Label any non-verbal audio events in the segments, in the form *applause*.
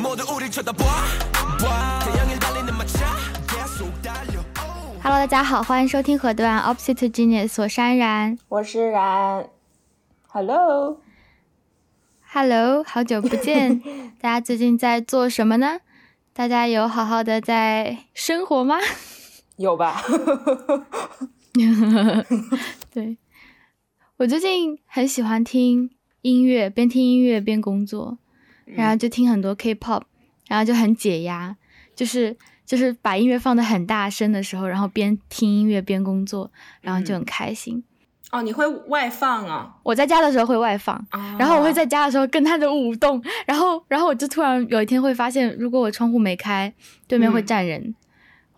Hello，大家好，欢迎收听河段 Opposite Genius，我是安然，我是然。Hello，Hello，好久不见，*laughs* 大家最近在做什么呢？大家有好好的在生活吗？有吧。*laughs* 对，我最近很喜欢听音乐，边听音乐边工作，然后就听很多 K-pop，然后就很解压，就是就是把音乐放的很大声的时候，然后边听音乐边工作，然后就很开心。哦，你会外放啊？我在家的时候会外放，然后我会在家的时候跟他的舞动，然后然后我就突然有一天会发现，如果我窗户没开，对面会站人。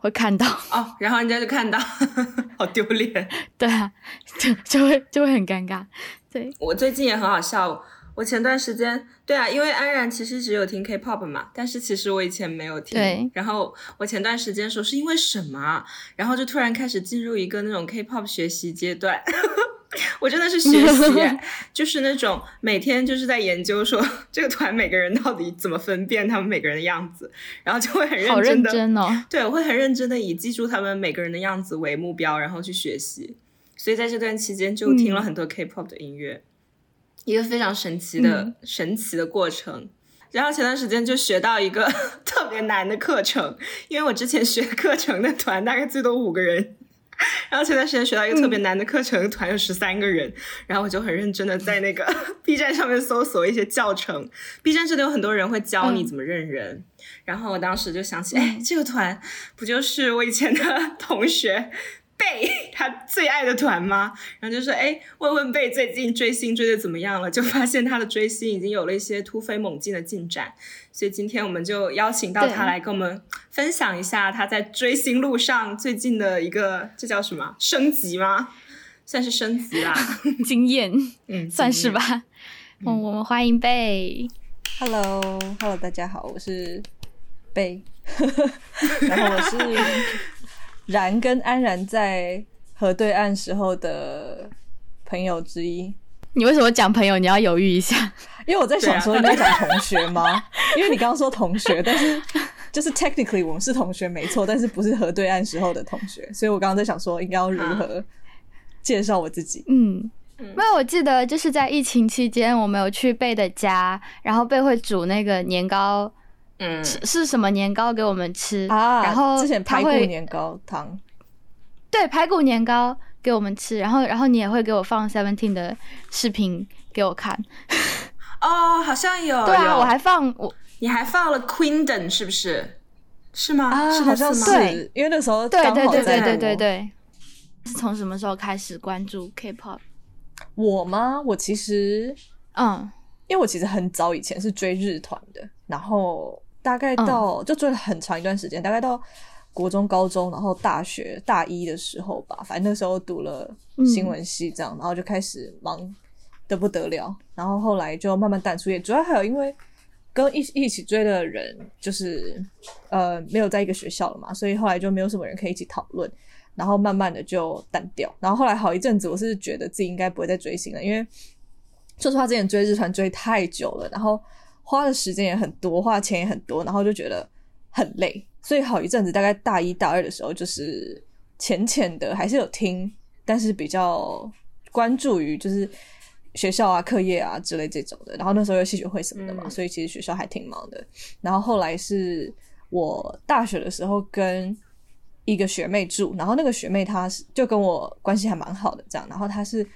会看到哦，然后人家就看到，*laughs* 好丢脸。对啊，就就会就会很尴尬。对我最近也很好笑，我前段时间对啊，因为安然其实只有听 K-pop 嘛，但是其实我以前没有听。对。然后我前段时间说是因为什么，然后就突然开始进入一个那种 K-pop 学习阶段。*laughs* 我真的是学习，*laughs* 就是那种每天就是在研究说这个团每个人到底怎么分辨他们每个人的样子，然后就会很认真的，对，我会很认真的以记住他们每个人的样子为目标，然后去学习。所以在这段期间就听了很多 K-pop 的音乐，一个非常神奇的神奇的过程。然后前段时间就学到一个 *laughs* 特别难的课程，因为我之前学课程的团大概最多五个人。然后前段时间学到一个特别难的课程，团有十三个人，然后我就很认真的在那个 *laughs* B 站上面搜索一些教程，B 站这里有很多人会教你怎么认人，然后我当时就想起，哎，这个团不就是我以前的 *laughs* 同学。贝他最爱的团吗？*laughs* 然后就说，哎，问问贝最近追星追的怎么样了？就发现他的追星已经有了一些突飞猛进的进展。所以今天我们就邀请到他来跟我们分享一下他在追星路上最近的一个，这叫什么升级吗？算是升级啦，*laughs* 经验，嗯，算是吧。*laughs* 嗯，我们欢迎贝。Hello，Hello，大家好，我是贝，然后我是。然跟安然在河对岸时候的朋友之一，你为什么讲朋友？你要犹豫一下，因为我在想说应该讲同学吗？*laughs* 因为你刚刚说同学，但是就是 technically 我们是同学没错，但是不是河对岸时候的同学，所以我刚刚在想说应该要如何介绍我自己。嗯，没有，我记得就是在疫情期间，我们有去贝的家，然后贝会煮那个年糕。嗯，是什么年糕给我们吃啊？然后之前排骨年糕汤，对，排骨年糕给我们吃。然后，然后你也会给我放 Seventeen 的视频给我看。*laughs* 哦，好像有。对啊，我还放我，你还放了 Queendon 是不是？是吗？啊，好像是，因为那时候对对对对对对对。是从什么时候开始关注 K-pop？我吗？我其实，嗯，因为我其实很早以前是追日团的，然后。大概到就追了很长一段时间，大概到国中、高中，然后大学大一的时候吧，反正那时候读了新闻系，这样，然后就开始忙的不得了，然后后来就慢慢淡出。也主要还有因为跟一一起追的人就是呃没有在一个学校了嘛，所以后来就没有什么人可以一起讨论，然后慢慢的就淡掉。然后后来好一阵子，我是觉得自己应该不会再追星了，因为说实话，之前追日团追太久了，然后。花的时间也很多，花的钱也很多，然后就觉得很累，所以好一阵子，大概大一、大二的时候，就是浅浅的还是有听，但是比较关注于就是学校啊、课业啊之类这种的。然后那时候有戏剧会什么的嘛，所以其实学校还挺忙的。然后后来是我大学的时候跟一个学妹住，然后那个学妹她是就跟我关系还蛮好的，这样。然后她是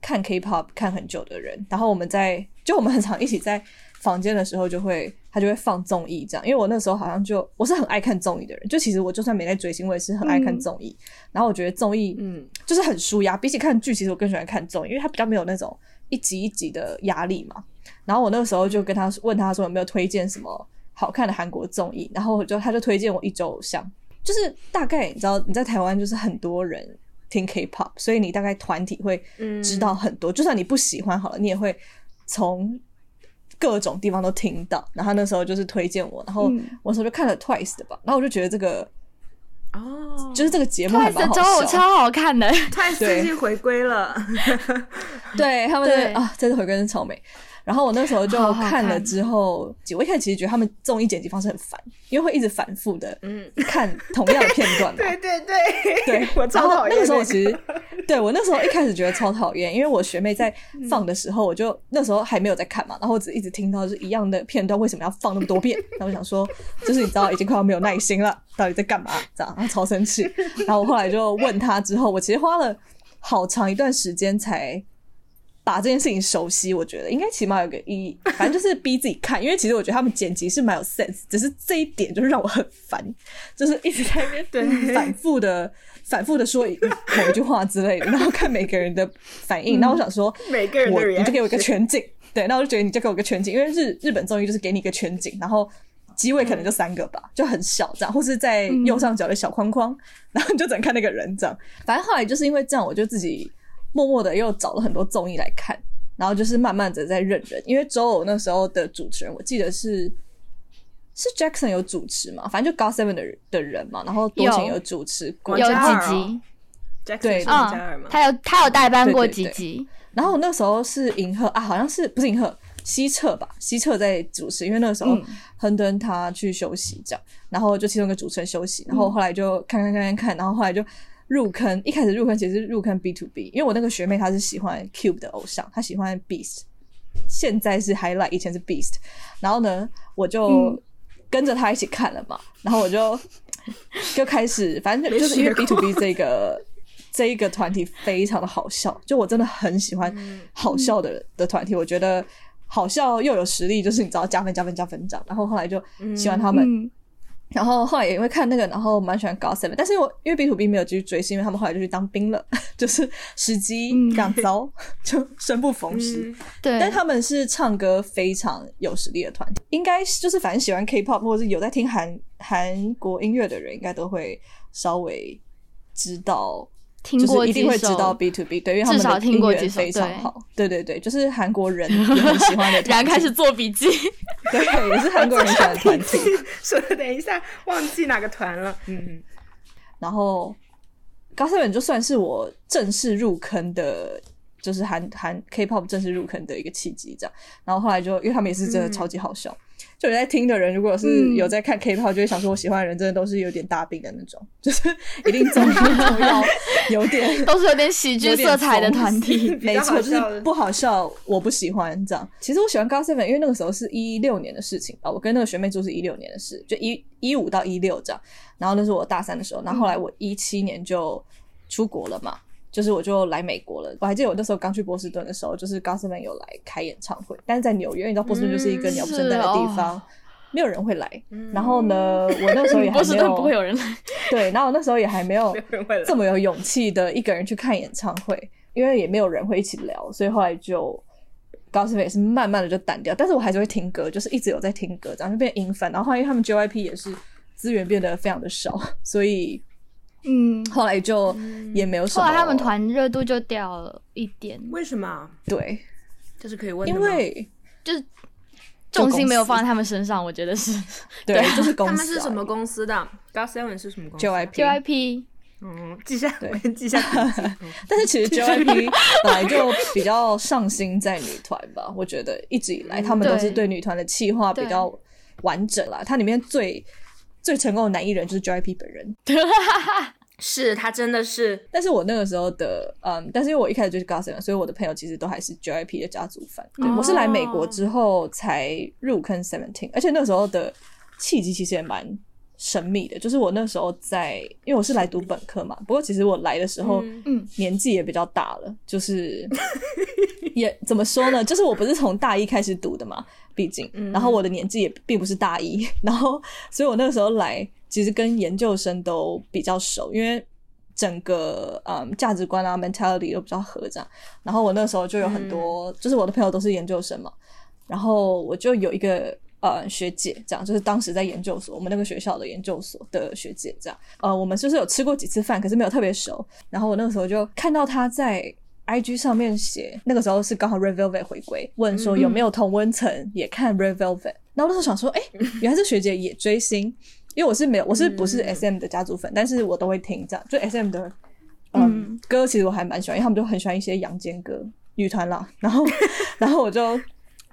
看 K-pop 看很久的人，然后我们在就我们很常一起在。房间的时候就会，他就会放综艺这样，因为我那时候好像就我是很爱看综艺的人，就其实我就算没在追星，我也是很爱看综艺。然后我觉得综艺，嗯，就是很舒压，比起看剧，其实我更喜欢看综艺，因为它比较没有那种一集一集的压力嘛。然后我那个时候就跟他问他说有没有推荐什么好看的韩国综艺，然后我就他就推荐我一周偶像，就是大概你知道你在台湾就是很多人听 K-pop，所以你大概团体会知道很多，就算你不喜欢好了，你也会从。各种地方都听到，然后那时候就是推荐我，然后我那时候就看了 Twice 的吧，然后我就觉得这个哦，就是这个节目还蛮好笑，超好看的。Twice 最近回归了，对他们的啊，这次回归是超美。然后我那时候就看了之后，我一开始其实觉得他们综艺剪辑方式很烦，因为会一直反复的嗯，看同样的片段嘛。*laughs* 对对对，对，我超讨厌那个时候我其实，对我那时候一开始觉得超讨厌，因为我学妹在放的时候，我就那时候还没有在看嘛，然后我只一直听到是一样的片段，为什么要放那么多遍？*laughs* 然后我想说，就是你知道已经快要没有耐心了，到底在干嘛？这样，然后超生气。然后我后来就问他之后，我其实花了好长一段时间才。把这件事情熟悉，我觉得应该起码有个意义。反正就是逼自己看，因为其实我觉得他们剪辑是蛮有 sense，只是这一点就是让我很烦，就是一直在那边对反复的、反复的说某一句话之类的，然后看每个人的反应。那、我想说，每个人的人你就给我一个全景，对，那我就觉得你就给我一个全景，因为日日本综艺就是给你一个全景，然后机位可能就三个吧，就很小这样，或是在右上角的小框框，然后你就只能看那个人这样。反正后来就是因为这样，我就自己默默的又找了很多综艺来看，然后就是慢慢的在认人，因为周偶那时候的主持人，我记得是。是 Jackson 有主持嘛？反正就 God Seven 的人的人嘛，然后多情有有主持过，几哦集，Jackson 对王嘉尔嗯，？他有他有代班过几集，然后我那时候是银赫啊，好像是不是银赫西澈吧？西澈在主持，因为那个时候嗯亨登他去休息这样，然后就其中一个主持人休息，然后后来就看看看看看，然后后来就入坑。一开始入坑其实是入坑 B to B，因为我那个学妹她是喜欢 Cube 的偶像，她喜欢 Beast，现在是 Highlight，以前是 Beast。然后呢，我就嗯跟着她一起看了嘛，然后我就就开始，反正就是因为 B 学 to B 这个这一个团体非常的好笑，就我真的很喜欢好笑的、的团体，我觉得好笑又有实力，就是你知道加分加分加分这样。然后后来就喜欢他们，嗯，然后后来也因为看那个，然后蛮喜欢 God Seven，但是我因为 B to B 没有继续追，是因为他们后来就去当兵了，*laughs* 就是时机嗯非常糟，*laughs* 就生不逢时。嗯对，但他们是唱歌非常有实力的团体，应该是就是反正喜欢 K-pop 或者是有在听韩韩国音乐的人，应该都会稍微知道，就听过一定会知道 B to B，对，因为他们的音乐听过几首非常好，对对对，就是韩国人也很喜欢的 *laughs* 然后开始做笔记，*laughs* 对，也是韩国人喜欢的团体。*laughs* 说的等一下忘记哪个团了，嗯嗯，然后 g o s e v e n 就算是我正式入坑的，就是韩韩 K-pop 正式入坑的一个契机，这样。然后后来就因为他们也是真的超级好笑，就有在听的人，如果是嗯有在看 K-pop，就会想说我喜欢的人真的都是有点大病的那种，*laughs* 就是一定综艺都要有点 *laughs* 都是有点喜剧色彩的团体。*laughs* 没错，就是不好笑，我不喜欢这样。其实我喜欢 Seven，因为那个时候是一六年的事情吧，我跟那个学妹住是一六年的事，就一一五到一六这样。然后那是我大三的时候，然后后来我一七年就出国了嘛，就是我就来美国了。我还记得我那时候刚去波士顿的时候，就是 God Seven 有来开演唱会，但是在纽约，你知道波士顿就是一个嗯鸟不生蛋的地方。没有人会来，然后呢，我那时候也 *laughs* 还波士没有顿不会有人来，对，然后我那时候也还没有 *laughs* 这么有勇气的一个人去看演唱会，因为也没有人会一起聊，所以后来就高斯也是慢慢的就淡掉，但是我还是会听歌，就是一直有在听歌，然后就变音粉。然后后来因为他们 JYP 也是资源变得非常的少，所以嗯，后来就也没有什么。后来他们团热度就掉了一点，为什么？对，这是可以问的因为就是重心没有放在他们身上，我觉得是。对就是公司、啊、他们是什么公司的？God Seven 是什么公司 JYP JYP。嗯，记下，对。记下 *laughs* 但是其实 JYP *laughs* 本来就比较上心在女团吧，我觉得一直以来他们都是对。女团的企划比较完整啦。它里面最最成功的男艺人就是 JYP 本人。*laughs* 是他真的是但是我那个时候的，嗯，但是因为我一开始就是 Gossip，所以我的朋友其实都还是 JYP 的家族粉。对、哦我是来美国之后才入坑 Seventeen，而且那个时候的契机其实也蛮神秘的，就是我那时候在，因为我是来读本科嘛，不过其实我来的时候，嗯嗯年纪也比较大了，就是也怎么说呢？就是我不是从大一开始读的嘛，毕竟，然后我的年纪也并不是大一，然后所以我那个时候来，其实跟研究生都比较熟，因为整个嗯价值观啊 mentality 都比较合这样。然后我那时候就有很多，就是我的朋友都是研究生嘛，然后我就有一个。呃，学姐这样，就是当时在研究所，我们那个学校的研究所的学姐这样。呃，我们就是有吃过几次饭，可是没有特别熟。然后我那个时候就看到她在 IG 上面写，那个时候是刚好 Red Velvet 回归，问说有没有同温层也看 Red Velvet。然后我那时候想说，哎、*laughs* 原来这学姐也追星，因为我是没有，我是不是 SM 的家族粉，但是我都会听这样，就 SM 的嗯嗯歌，其实我还蛮喜欢，因为他们就很喜欢一些阳间歌，女团啦。然后，*laughs* 然后我就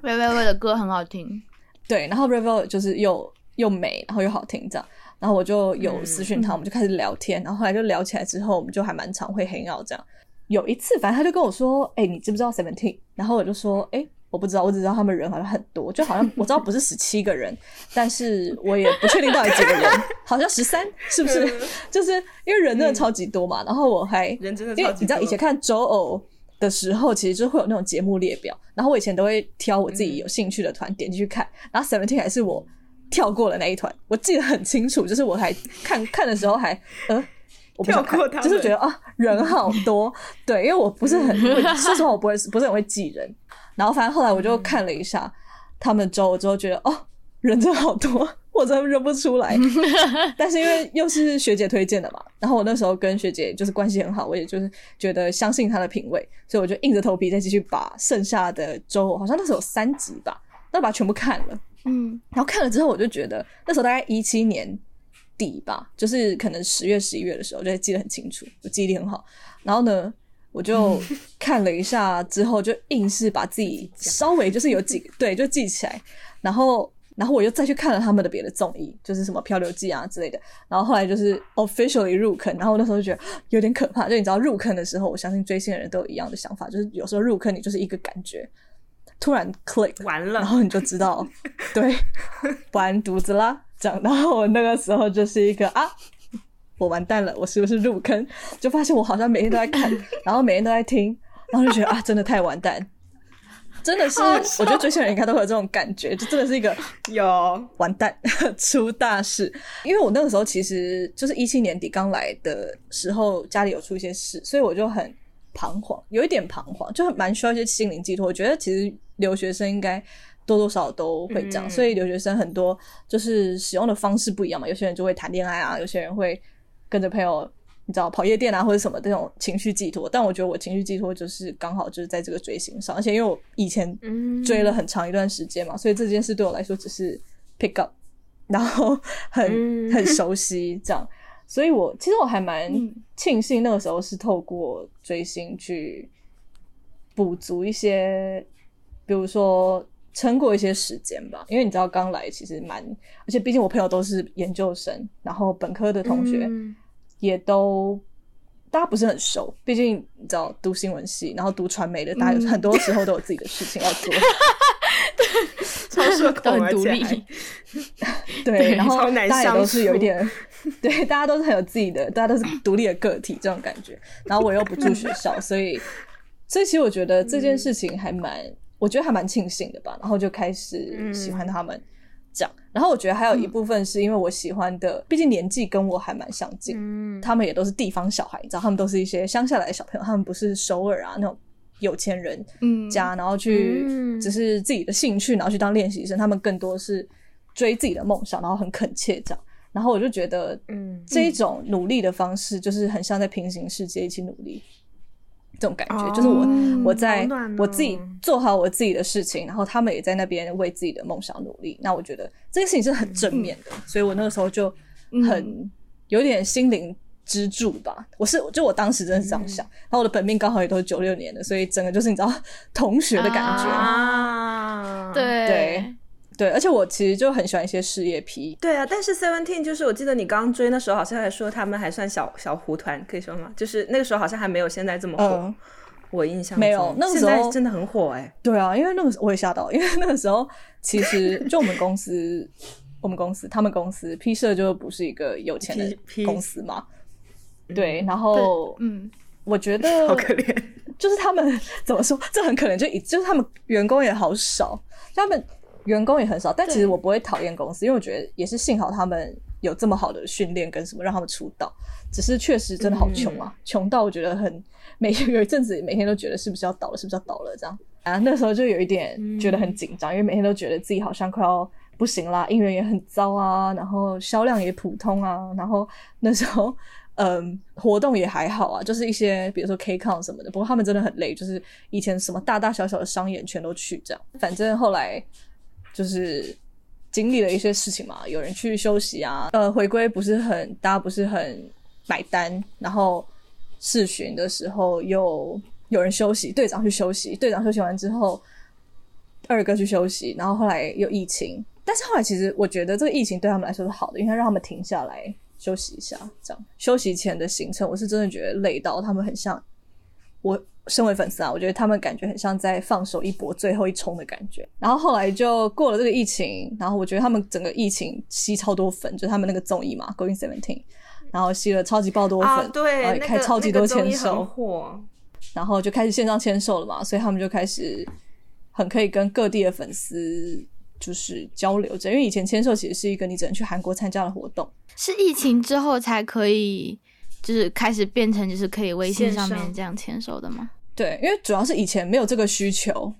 Red Velvet 的歌很好听，对，然后 Red Velvet 就是又又美，然后又好听这样。然后我就有私讯他，嗯我们就开始聊天，然后后来就聊起来之后，我们就还蛮常会 hang out 这样。有一次，反正他就跟我说：“哎、你知不知道 Seventeen？” 然后我就说：“哎、我不知道，我只知道他们人好像很多，就好像我知道不是十七个人，但是我也不确定到底几个人，好像十三，是不是？*laughs* 就是因为人真的超级多嘛。然后我还人真的因为超级多你知道以前看周偶的时候，其实就会有那种节目列表，然后我以前都会挑我自己有兴趣的团点进去看，然后 Seventeen 还是我跳过了那一团，我记得很清楚，就是我还看看的时候还呃。我不想看跳过他就是觉得啊，人好多，对，因为我不是很，*laughs* 说实话，我不会，不是很会记人。然后反正后来我就看了一下他们周之后，觉得哦，人真的好多，我真的认不出来。*laughs* 但是因为又是学姐推荐的嘛，然后我那时候跟学姐就是关系很好，我也就是觉得相信她的品味，所以我就硬着头皮再继续把剩下的周，好像那时候有三集吧，那把它全部看了。嗯然后看了之后，我就觉得那时候大概一七年底吧，就是可能十月、十一月的时候，我就记得很清楚，我记忆力很好。然后呢，我就 *laughs* 看了一下之后，就硬是把自己稍微就是有几个对就记起来，然后。然后我又再去看了他们的别的综艺，就是什么《漂流记》啊之类的。然后后来就是 officially 入坑，然后我那时候就觉得有点可怕。就你知道入坑的时候，我相信追星的人都有一样的想法，就是有时候入坑你就是一个感觉，突然 click，完了，然后你就知道，*laughs* 对，完犊子啦，这样。然后我那个时候就是一个啊，我完蛋了，我是不是入坑？就发现我好像每天都在看，然后每天都在听，然后就觉得啊，真的太完蛋，真的是，我觉得追星人应该都会有这种感觉，就真的是一个有完蛋 *laughs* 出大事。因为我那个时候其实就是一七年底刚来的时候，家里有出一些事，所以我就很彷徨，有一点彷徨，就很蛮需要一些心灵寄托。我觉得其实留学生应该多多少少都会这样，嗯所以留学生很多就是使用的方式不一样嘛。有些人就会谈恋爱啊，有些人会跟着朋友。你知道跑夜店啊，或者什么这种情绪寄托，但我觉得我情绪寄托就是刚好就是在这个追星上，而且因为我以前嗯。追了很长一段时间嘛，所以这件事对我来说只是 pick up，然后很、嗯。很熟悉这样，所以我其实我还蛮嗯。庆幸那个时候是透过追星去补足一些，比如说撑过一些时间吧，因为你知道刚来其实蛮，而且毕竟我朋友都是研究生，然后本科的同学嗯也都。大家不是很熟，毕竟你知道读新闻系，然后读传媒的，大家很多时候都有自己的事情要做。*laughs* 超社都恐，很独立，*laughs* 对，然后大家也都是有一点，*laughs* 对，大家都是很有自己的，大家都是独立的个体这种感觉。然后我又不住学校，所以，所以其实我觉得这件事情还蛮，我觉得还蛮庆幸的吧。然后就开始喜欢他们这样。然后我觉得还有一部分是因为我喜欢的，毕竟年纪跟我还蛮相近，嗯他们也都是地方小孩，你知道，他们都是一些乡下来的小朋友，他们不是首尔啊那种有钱人嗯家，然后去嗯只是自己的兴趣，然后去当练习生，他们更多是追自己的梦想，然后很恳切这样。然后我就觉得，嗯这一种努力的方式，就是很像在平行世界一起努力这种感觉，哦就是我我在哦。我自己做好我自己的事情，然后他们也在那边为自己的梦想努力。那我觉得这件事情是很正面的，所以我那个时候就很有点心灵支柱吧。我是就我当时真的是这样想，然后我的本命刚好也都是九六年的，所以整个就是你知道同学的感觉，啊，对。对对，而且我其实就很喜欢一些事业批，对啊，但是 Seventeen 就是我记得你刚追那时候好像还说他们还算小小糊团，可以说吗？就是那个时候好像还没有现在这么火，嗯。我印象没有那个时候真的很火哎、对啊，因为那个时候我也吓到，因为那个时候其实就我们公司，我们公司他们公司 P 社就不是一个有钱的公司嘛，对，然后嗯我觉得好可怜。*laughs* 就是他们怎么说，这很可能就以就是他们员工也好少，他们员工也很少，但其实我不会讨厌公司，因为我觉得也是幸好他们有这么好的训练跟什么让他们出道，只是确实真的好穷啊，穷、到我觉得很每有一阵子每天都觉得是不是要倒了，是不是要倒了这样啊，那时候就有一点觉得很紧张，因为每天都觉得自己好像快要。不行啦，音源也很糟啊，然后销量也普通啊，然后那时候 *laughs* 嗯，活动也还好啊，就是一些比如说 K Con 什么的，不过他们真的很累，就是以前什么大大小小的商演全都去这样。反正后来就是经历了一些事情嘛，有人去休息啊，呃，回归不是很，大家不是很买单，然后试巡的时候又有人休息，队长去休息，队长休息完之后。二哥去休息，然后后来又疫情，但是后来其实我觉得这个疫情对他们来说是好的，因为让他们停下来休息一下。这样休息前的行程，我是真的觉得累到他们很像我。身为粉丝啊，我觉得他们感觉很像在放手一搏、最后一冲的感觉。然后后来就过了这个疫情，然后我觉得他们整个疫情吸超多粉，就是他们那个综艺嘛，《Going Seventeen》，然后吸了超级爆多粉，对，然后开超级多签售，火，然后就开始线上签售了嘛，所以他们就开始很可以跟各地的粉丝就是交流着，因为以前签售其实是一个你只能去韩国参加的活动，是疫情之后才可以。就是开始变成就是可以微信上面这样签售的吗？对，因为主要是以前没有这个需求。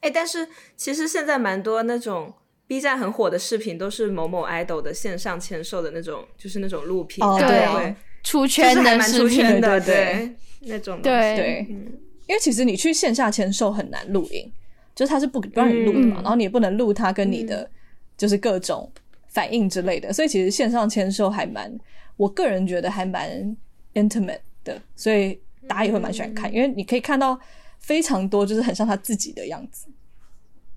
哎，但是其实现在蛮多那种 B 站很火的视频，都是某某 idol 的线上签售的那种，就是那种录屏，对，出圈的视频的，对，那种对对。因为其实你去线下签售很难录影，就是他是不不让你录的嘛，然后你也不能录他跟你的就是各种反应之类的，所以其实线上签售还蛮。我个人觉得还蛮 intimate 的，所以大家也会蛮喜欢看，因为你可以看到非常多，就是很像他自己的样子。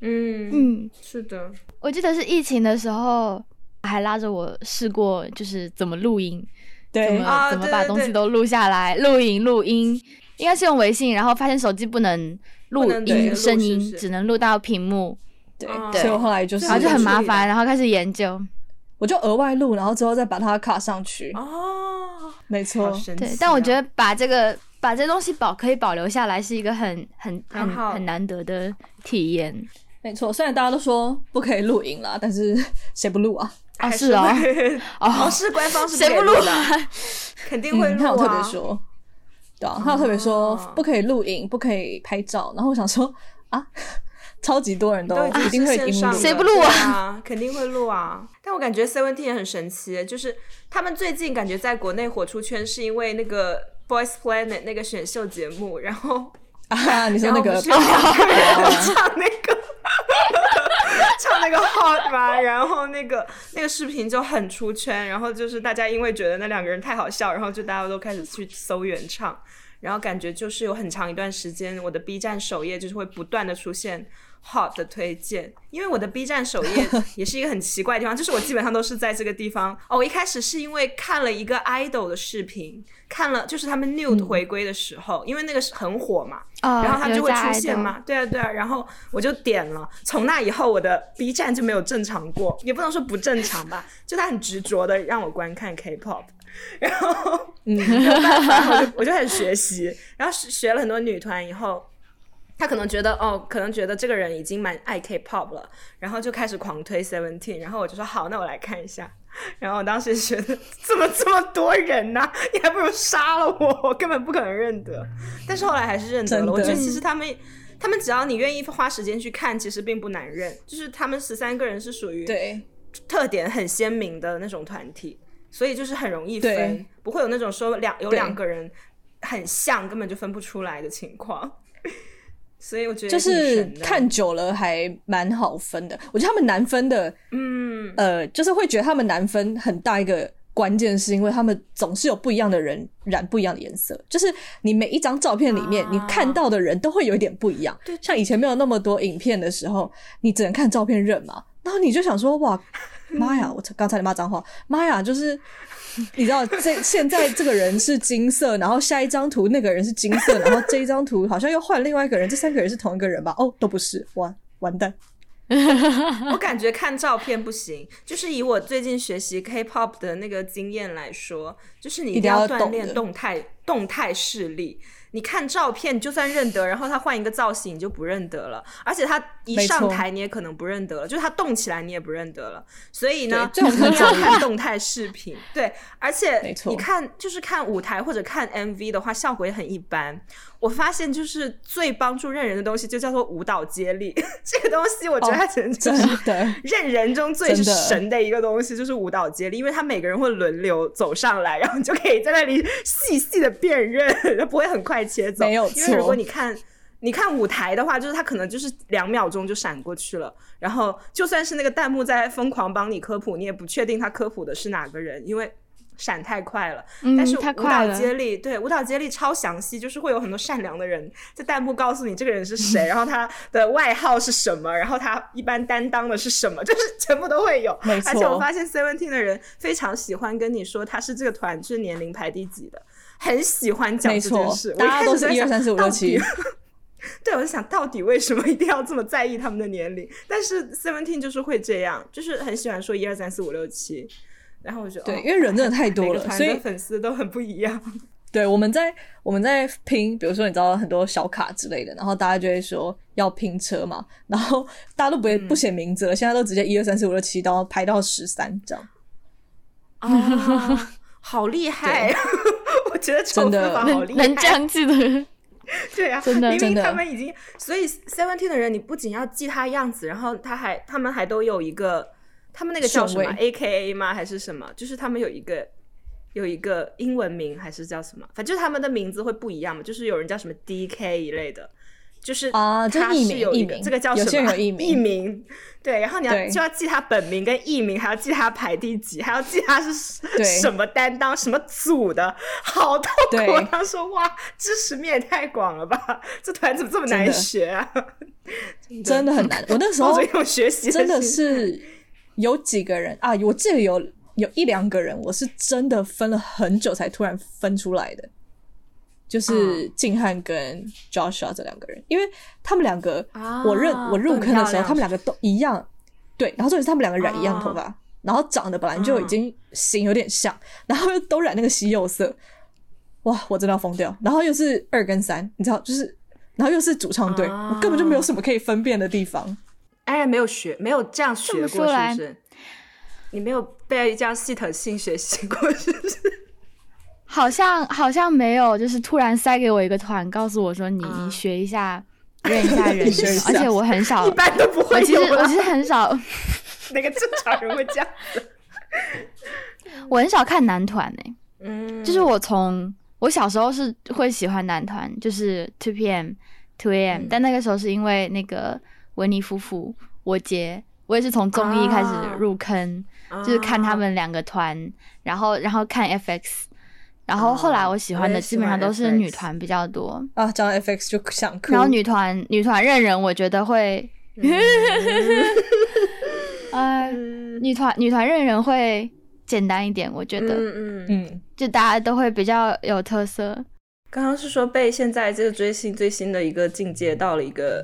嗯嗯，是的。我记得是疫情的时候，还拉着我试过，就是怎么录音，对，怎么怎么把东西都录下来，录影录音，应该是用微信，然后发现手机不能录音声音，只能录到屏幕。对，所以我后来就是，然后就很麻烦，然后开始研究。我就额外录，然后之后再把它卡上去。哦，没错，对。但我觉得把这个把这东西保可以保留下来，是一个很很很很难得的体验。没错，虽然大家都说不可以录影了，但是 *laughs* 谁不录啊？啊，是啊，*laughs* 哦，是官方是谁不录啊？肯定会录啊。他有特别说，对啊，他有特别说不可以录影，不可以拍照。然后我想说啊。*laughs* 超级多人都一定会录，谁不录啊？肯定会录啊！但我感觉 Seventeen 也很神奇，就是他们最近感觉在国内火出圈，是因为那个 Boys Planet 那个选秀节目，然后啊，你说那个 *laughs* 唱那个 *laughs* 唱那个 Hot 嘛，然后那个那个视频就很出圈，然后就是大家因为觉得那两个人太好笑，然后就大家都开始去搜原唱，然后感觉就是有很长一段时间，我的 B 站首页就是会不断的出现。Hot 的推荐，因为我的 B 站首页 *laughs* 也是一个很奇怪的地方，就是我基本上都是在这个地方。哦，我一开始是因为看了一个 idol 的视频，看了就是他们 Nude 回归的时候，因为那个是很火嘛，然后他就会出现嘛，对啊对啊，然后我就点了。从那以后，我的 B 站就没有正常过，也不能说不正常吧，就他很执着的让我观看 K-pop，然后嗯，我就我就开始学习，然后学了很多女团以后。他可能觉得哦，可能觉得这个人已经蛮爱 K-pop 了，然后就开始狂推 Seventeen，然后我就说好，那我来看一下。然后我当时觉得怎么这么多人呢？你还不如杀了我，我根本不可能认得。但是后来还是认得了。我觉得其实他们，他们只要你愿意花时间去看，其实并不难认。就是他们十三个人是属于对特点很鲜明的那种团体，所以就是很容易分，不会有那种说两有两个人很像根本就分不出来的情况。所以我觉得就是看久了还蛮好分的。我觉得他们难分的，嗯，呃，就是会觉得他们难分很大一个关键，是因为他们总是有不一样的人染不一样的颜色。就是你每一张照片里面，你看到的人都会有一点不一样。像以前没有那么多影片的时候，你只能看照片认嘛。然后你就想说，哇，妈呀！我刚才你骂脏话，妈呀！就是。*laughs* 你知道这现在这个人是金色，然后下一张图那个人是金色，然后这一张图好像又换另外一个人，这三个人是同一个人吧？哦，都不是，完完蛋。*laughs* 我感觉看照片不行，就是以我最近学习 K-pop 的那个经验来说，就是你一定要锻炼动态动态视力。你看照片，就算认得，然后他换一个造型，你就不认得了。而且他一上台，你也可能不认得了，就是他动起来，你也不认得了。所以呢，*laughs* 一定要看动态视频。对，而且你看，就是看舞台或者看 MV 的话，效果也很一般。我发现就是最帮助认人的东西，就叫做舞蹈接力。*laughs* 这个东西我觉得它简直就是 *laughs* 认人中最神的一个东西，就是舞蹈接力，因为他每个人会轮流走上来，然后你就可以在那里细细的辨认，*laughs* 不会很快切走。没有错，因为如果你看你看舞台的话，就是他可能就是两秒钟就闪过去了，然后就算是那个弹幕在疯狂帮你科普，你也不确定他科普的是哪个人，因为。闪太快了。嗯但是舞蹈接力，对舞蹈接力超详细，就是会有很多善良的人在弹幕告诉你这个人是谁，*laughs* 然后他的外号是什么，然后他一般担当的是什么，就是 *laughs* 全部都会有。没错而且我发现 Seventeen 的人非常喜欢跟你说他是这个团就是年龄排第几的，很喜欢讲这件事。，我大家都是一二三四五六到七底，*laughs* 对，我就想到底为什么一定要这么在意他们的年龄？但是 Seventeen 就是会这样，就是很喜欢说一二三四五六七。然后我就哦对因为人真的太多了所以粉丝都很不一样。*laughs* 对，我们在我们在拼，比如说你知道很多小卡之类的，然后大家就会说要拼车嘛，然后大家都不会嗯不写名字了，现在都直接一二三四五六七到排到十三这样。哦，好厉 *laughs* 害！*laughs* 我觉得筹真的好厉害，能能这样记的人，对啊，真的明明真的他们已经，所以 Seventeen 的人，你不仅要记他样子，然后他还他们还都有一个，他们那个叫什么 A K A 吗？还是什么？就是他们有一个有一个英文名，还是叫什么？反正就是他们的名字会不一样嘛，就是有人叫什么 D K 一类的。就是他艺名艺是有一个名这个叫什么？有艺名艺名，对，然后你要就要记他本名跟艺名，还要记他排第几，还要记他是什么担当、什么组的，好痛苦！他说：“哇，知识面也太广了吧？这团怎么这么难学啊？”真的很难。我那时候抱着一种学习真的是有几个人啊，我记得有有一两个人，我是真的分了很久才突然分出来的，就是静汉跟 Joshua 这两个人，因为他们两个，啊我认我入坑的时候，他们两个都一样，对，然后重点是他们两个染一样头发，啊。然后长得本来就已经型有点像，然后又都染那个西柚色，哇，我真的要疯掉。然后又是二跟三，你知道，就是，然后又是主唱队，啊。我根本就没有什么可以分辨的地方。安然没有学，没有这样学过，是不是？你没有被这样系统性学习过，是不是？*laughs* 好像好像没有，就是突然塞给我一个团，告诉我说你啊你学一下，认一下 *laughs* 人而且我很少一，般都不会我其实我其实很少，哪个正常人会这样子？*laughs* 我很少看男团诶、嗯，就是我从我小时候是会喜欢男团，就是 Two PM、Two AM，、嗯但那个时候是因为那个维尼夫妇，我姐，我也是从综艺开始啊入坑，就是看他们两个团，然后然后看 FX，然后后来我喜欢的基本上都是女团比较多，啊，讲到 FX 就想哭。然后女团女团认人，我觉得会，*laughs* 呃，嗯。女团女团认人会简单一点，我觉得，嗯嗯，嗯，就大家都会比较有特色。刚刚是说被现在这个追星最新的一个境界到了一个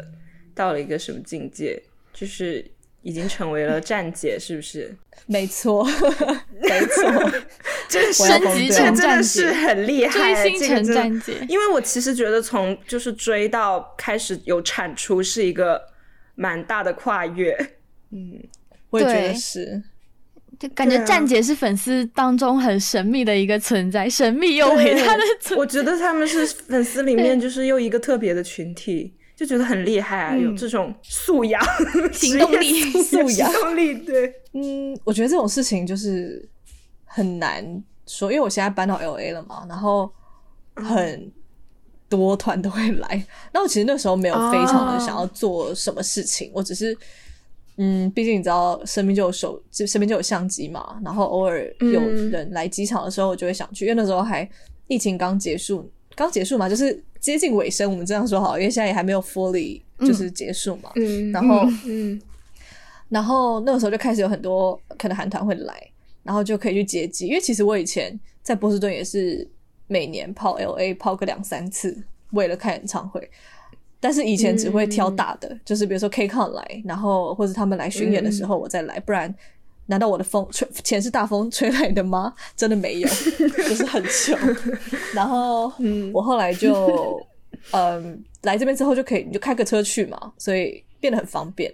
到了一个什么境界？就是已经成为了站姐，是不是？*laughs* 没错，*laughs* 没错，真是升级疯掉这真的成站是姐，很厉害，追星成这个真的站姐，因为我其实觉得从就是追到开始有产出是一个蛮大的跨越。嗯，我也觉得是。就感觉站姐是粉丝当中很神秘的一个存在，神秘又伟大的存我觉得他们是粉丝里面就是又一个特别的群体，就觉得很厉害啊，嗯。有这种素养、行动力素 *laughs* 养。行动力，对，嗯，我觉得这种事情就是很难说，因为我现在搬到 L A 了嘛，然后很多团都会来。那我其实那时候没有非常的想要做什么事情，我只是嗯，毕竟你知道，身边就有手，就身边就有相机嘛，然后偶尔有嗯。人来机场的时候，我就会想去，因为那时候还疫情刚结束，刚结束嘛，就是接近尾声，我们这样说好，因为现在也还没有 fully 就是结束嘛，嗯然后。嗯然后那个时候就开始有很多可能韩团会来，然后就可以去接机。因为其实我以前在波士顿也是每年跑 L A 泡个两三次，为了看演唱会。但是以前只会挑大的，就是比如说 KCON 来，然后或者他们来巡演的时候我再来，不然难道我的风吹钱是大风吹来的吗？*laughs* 真的没有，*laughs* 就是很穷。*laughs* 然后我后来就嗯来这边之后就可以你就开个车去嘛，所以变得很方便。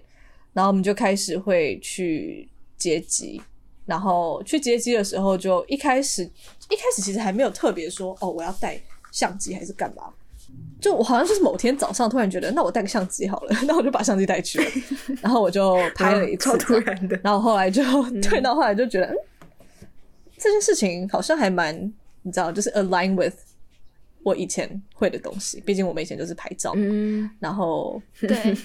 然后我们就开始会去接机，然后去接机的时候，就一开始一开始其实还没有特别说哦，我要带相机还是干嘛。就我好像就是某天早上突然觉得，那我带个相机好了，*laughs* 那我就把相机带去了，*laughs* 然后我就拍了一次超，突然的，然后后来就、对，到后来就觉得，嗯，这件事情好像还蛮，你知道，就是 align with 我我以前会的东西，毕竟我们以前就是拍照，嗯，然后 *laughs* 对，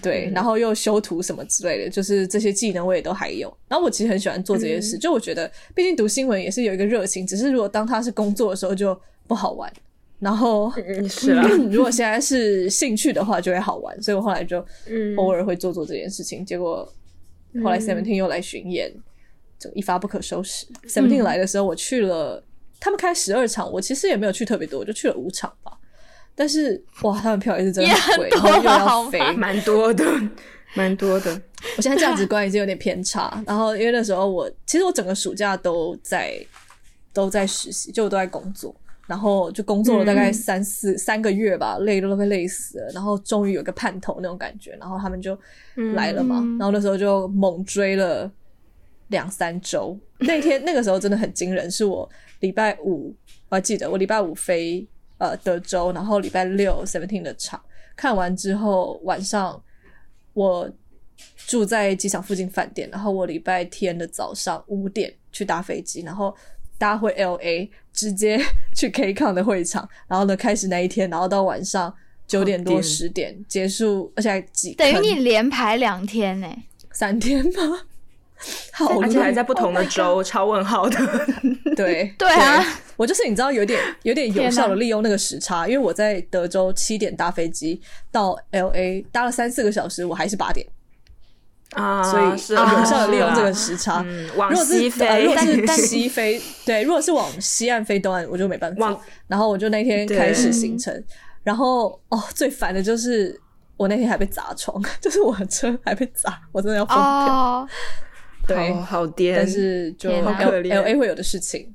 对，然后又修图什么之类的，就是这些技能我也都还有。然后我其实很喜欢做这些事，就我觉得，毕竟读新闻也是有一个热情，只是如果当它是工作的时候就不好玩。然后嗯是啊，*laughs* 如果现在是兴趣的话，就会好玩。所以我后来就嗯偶尔会做做这件事情。结果后来 Seventeen 又来巡演，就一发不可收拾。Seventeen 来的时候，我去了，他们开十二场，我其实也没有去特别多，我就去了五场吧。但是哇，他们票也是真的很贵，也很多然后又要飞，蛮多的，蛮多的。*laughs* 我现在价值观已经有点偏差。然后因为那时候我其实我整个暑假都在都在实习，就我都在工作，然后就工作了大概三四、三个月吧，累都快累死了。然后终于有个盼头那种感觉，然后他们就来了嘛。嗯然后那时候就猛追了两三周。那天那个时候真的很惊人，是我礼拜五我还记得，我礼拜五飞呃德州，然后礼拜六 Seventeen 的场看完之后，晚上我住在机场附近饭店，然后我礼拜天的早上五点去搭飞机，然后搭回 L A，直接去 KCON 的会场，*laughs* 然后呢开始那一天，然后到晚上九点多好十点结束，而且还挤等于你连排两天呢、三天吗？*laughs* 好而且还累在不同的州，超问号的。*laughs* 对对啊，我就是你知道有点有点有效的利用那个时差，因为我在德州七点搭飞机到 L A 搭了三四个小时，我还是八点，啊，所以是有啊效的利用这个时差。嗯，往如果是西呃，飞，如果是但西飞，对，如果是往西岸飞东岸，我就没办法。然后我就那天开始行程，然后哦，最烦的就是我那天还被砸窗，*laughs* 就是我的车还被砸，我真的要疯掉。哦，对，好好颠，但是就好可怜。L A 会有的事情。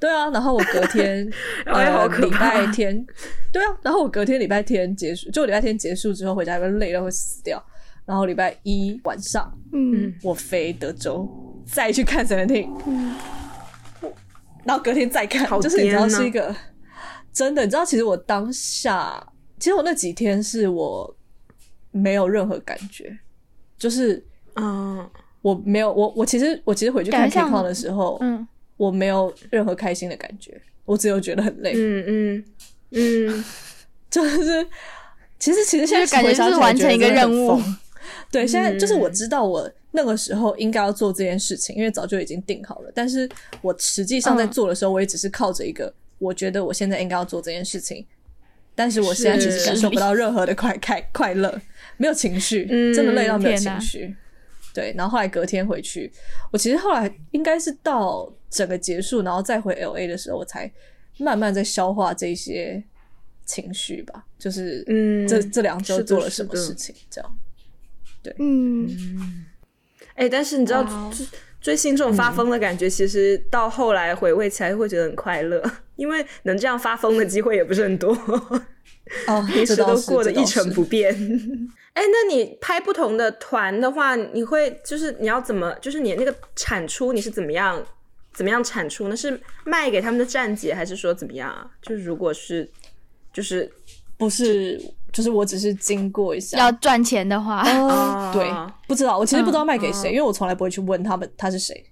对啊，然后我隔天 *laughs* 呃礼可怕。拜天，对啊，然后我隔天礼拜天结束，就礼拜天结束之后回家会累到会死掉，然后礼拜一晚上嗯，我飞德州，再去看 Seventeen，然后隔天再看，好就是你知道是一个真的，你知道其实我当下，其实我那几天是我没有任何感觉，就是嗯，我没有我我其实我其实回去看感觉 K 像 con 的时候，嗯，我没有任何开心的感觉，我只有觉得很累，嗯嗯嗯，*laughs* 就是其实其实现在感觉回想起来是完成一个任务。疯。*laughs* 对，现在就是嗯我知道我那个时候应该要做这件事情，因为早就已经定好了。但是我实际上在嗯做的时候，我也只是靠着一个我觉得我现在应该要做这件事情，但是我现在其实是感受不到任何的快快快乐，没有情绪，嗯真的累到没有情绪。对，然后后来隔天回去，我其实后来应该是到整个结束，然后再回 L A 的时候，我才慢慢在消化这些情绪吧，就是嗯这这两周做了什么事情，这样。嗯，哎，但是你知道追追星这种发疯的感觉，其实到后来回味起来会觉得很快乐，因为能这样发疯的机会也不是很多。哦，平时都过得一成不变。哎，那你拍不同的团的话，你会就是你要怎么，就是你那个产出你是怎么样怎么样产出呢？是卖给他们的站姐，还是说怎么样啊？就是如果是就是不是，就是我只是经过一下。要赚钱的话，哦，对，不知道，我其实不知道卖给谁，嗯因为我从来不会去问他们他是谁。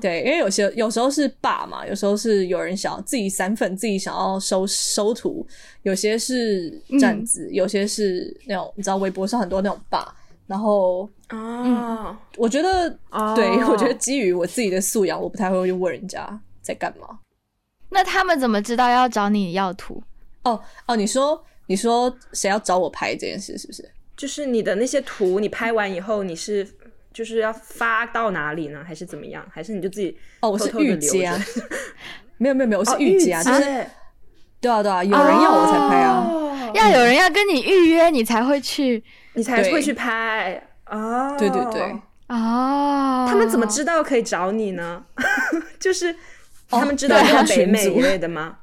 对，因为有些有时候是爸嘛，有时候是有人想要自己散粉，自己想要收收徒，有些是站子，有些是那种你知道微博上很多那种爸。然后嗯，我觉得，啊对我觉得基于我自己的素养，我不太会去问人家在干嘛。那他们怎么知道要找你要图？哦哦，你说你说谁要找我拍这件事是不是？就是你的那些图，你拍完以后你是。就是要发到哪里呢？还是怎么样？还是你就自己哦，我是偷偷地御姐啊留，*laughs* 没有没有没有，我是哦御姐啊，就是对啊对啊，有人要我才拍啊。哦要有人要跟你预约，你才会去你才会去拍哦。对对对，哦。他们怎么知道可以找你呢？*laughs* 就是哦他们知道对你在北美一类的吗？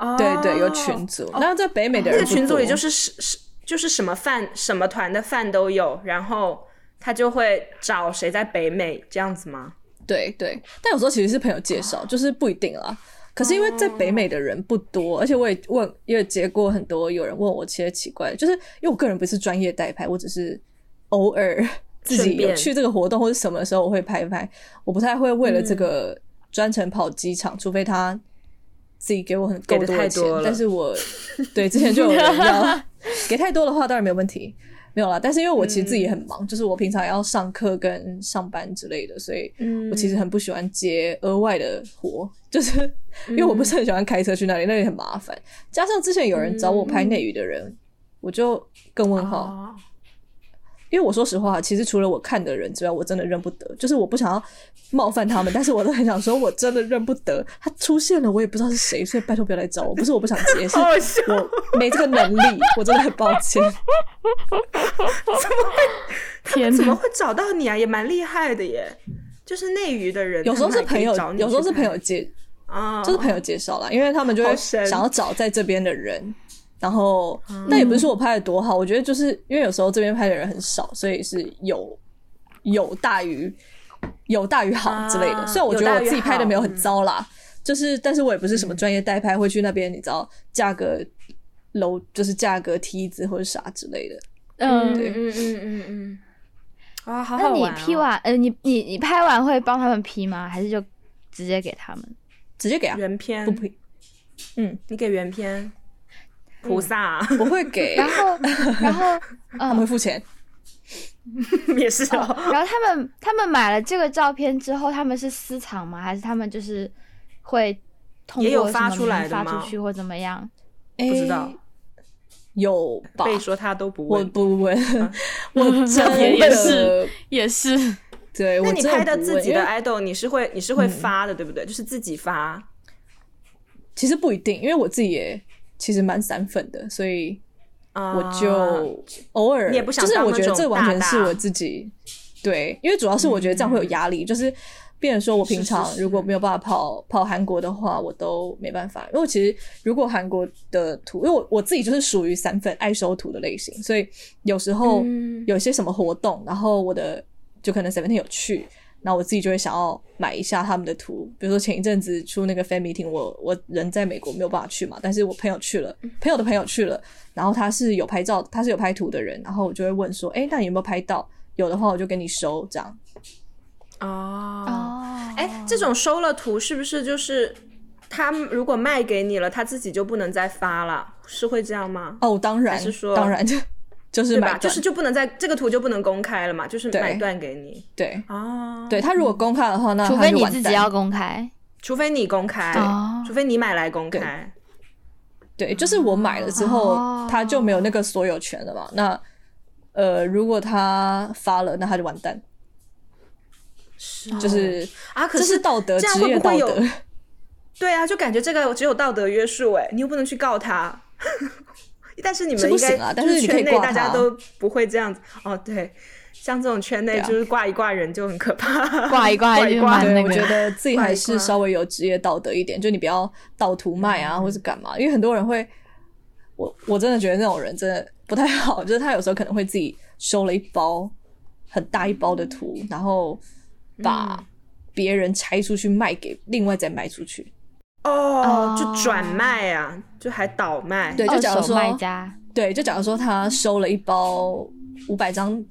哦，对对，有群组。那在北美的人不那个群组里就是是是就是什么饭什么团的饭都有，然后他就会找谁在北美这样子吗？对对，但有时候其实是朋友介绍，就是不一定啦。可是因为在北美的人不多，而且我也问，也有接过很多有人问我其实奇怪，就是因为我个人不是专业代拍，我只是偶尔自己有去这个活动或者什么的时候我会拍一拍，我不太会为了这个专程跑机场，除非他自己给我很够给的钱太多，了但是我对之前就有人要 *laughs* 给太多的话，当然没有问题，没有啦。但是因为我其实自己也很忙，就是我平常要上课跟上班之类的，所以嗯我其实很不喜欢接额外的活，*laughs* 就是因为我不是很喜欢开车去那里，那里很麻烦。加上之前有人找我拍内娱的人，我就更问号。哦因为我说实话，其实除了我看的人之外，我真的认不得。就是我不想要冒犯他们，但是我都很想说，我真的认不得。他出现了，我也不知道是谁，所以拜托不要来找我。不是我不想接，*laughs* 是我没这个能力，我真的很抱歉。天哪！怎么会找到你啊？也蛮厉害的耶。就是内娱的人，有时候是朋友有时候是朋友介，啊，就是朋友介绍啦，因为他们就会想要找在这边的人。然后，嗯但也不是说我拍的多好，我觉得就是因为有时候这边拍的人很少，所以是有有大于有大于好之类的。啊虽然我觉得我自己拍的没有很糟啦，就是但是我也不是什么专业代拍，会去那边你知道架个楼，就是架个梯子或者啥之类的。嗯，对嗯嗯嗯嗯嗯，啊，好那你好玩、哦。P 完，呃，你你你拍完会帮他们 P 吗？还是就直接给他们？直接给啊，原片不 P，嗯，你给原片，菩萨、啊不会给，*laughs* 然后，然后，*laughs* 他们会嗯，付钱。*laughs* 也是哦。然后他们他们买了这个照片之后，他们是私藏吗？还是他们就是会通也有过什么发出来的发出去或怎么样？不知道有吧？被说他都不我问。不问，我真也也是也是，对，那你拍的自己的 idol，你是会你是会发的，对不对？就是自己发。其实不一定，因为我自己也其实蛮散粉的，所以啊我就偶尔，就是我觉得这完全是我自己对，因为主要是我觉得这样会有压力，就是。变成说，我平常如果没有办法跑跑韩国的话，我都没办法。因为其实如果韩国的图，因为我我自己就是属于散粉爱收图的类型，所以有时候嗯有些什么活动，然后我的就可能 Seventeen 有去，然后我自己就会想要买一下他们的图。比如说前一阵子出那个 fan meeting，我我人在美国没有办法去嘛，但是我朋友去了，朋友的朋友去了，然后他是有拍照，他是有拍图的人，然后我就会问说，哎，那你有没有拍到？有的话我就给你收，这样。哦。哦，哎，这种收了图是不是就是他如果卖给你了，他自己就不能再发了？是会这样吗？哦，当然，是说当然 *laughs* 就是吧？买断，就是就不能在这个图就不能公开了嘛？就是买断给你对啊。对，他如果公开的话，那除非你自己要公开除非你公开，哦除非你买来公开。对，就是我买了之后，哦他就没有那个所有权了嘛。那呃，如果他发了，那他就完蛋，是就是啊，可这是是道德，这样职业道会不会有德。对啊，就感觉这个只有道德约束哎，你又不能去告他。*laughs* 但是你们应该但就是是圈内大家都不会这样子。哦。对，像这种圈内就是挂一挂人就很可怕，挂一挂 *laughs* 挂一挂就蛮，那个。我觉得自己还是稍微有职业道德一点，就你不要盗图卖啊，或是干嘛，因为很多人会，我我真的觉得那种人真的不太好，*laughs* 就是他有时候可能会自己收了一包很大一包的图，然后把别人拆出去卖给另外再卖出去。哦，就转卖啊，就还倒卖。对就假如说卖家，对，就假如说他收了一包五百张、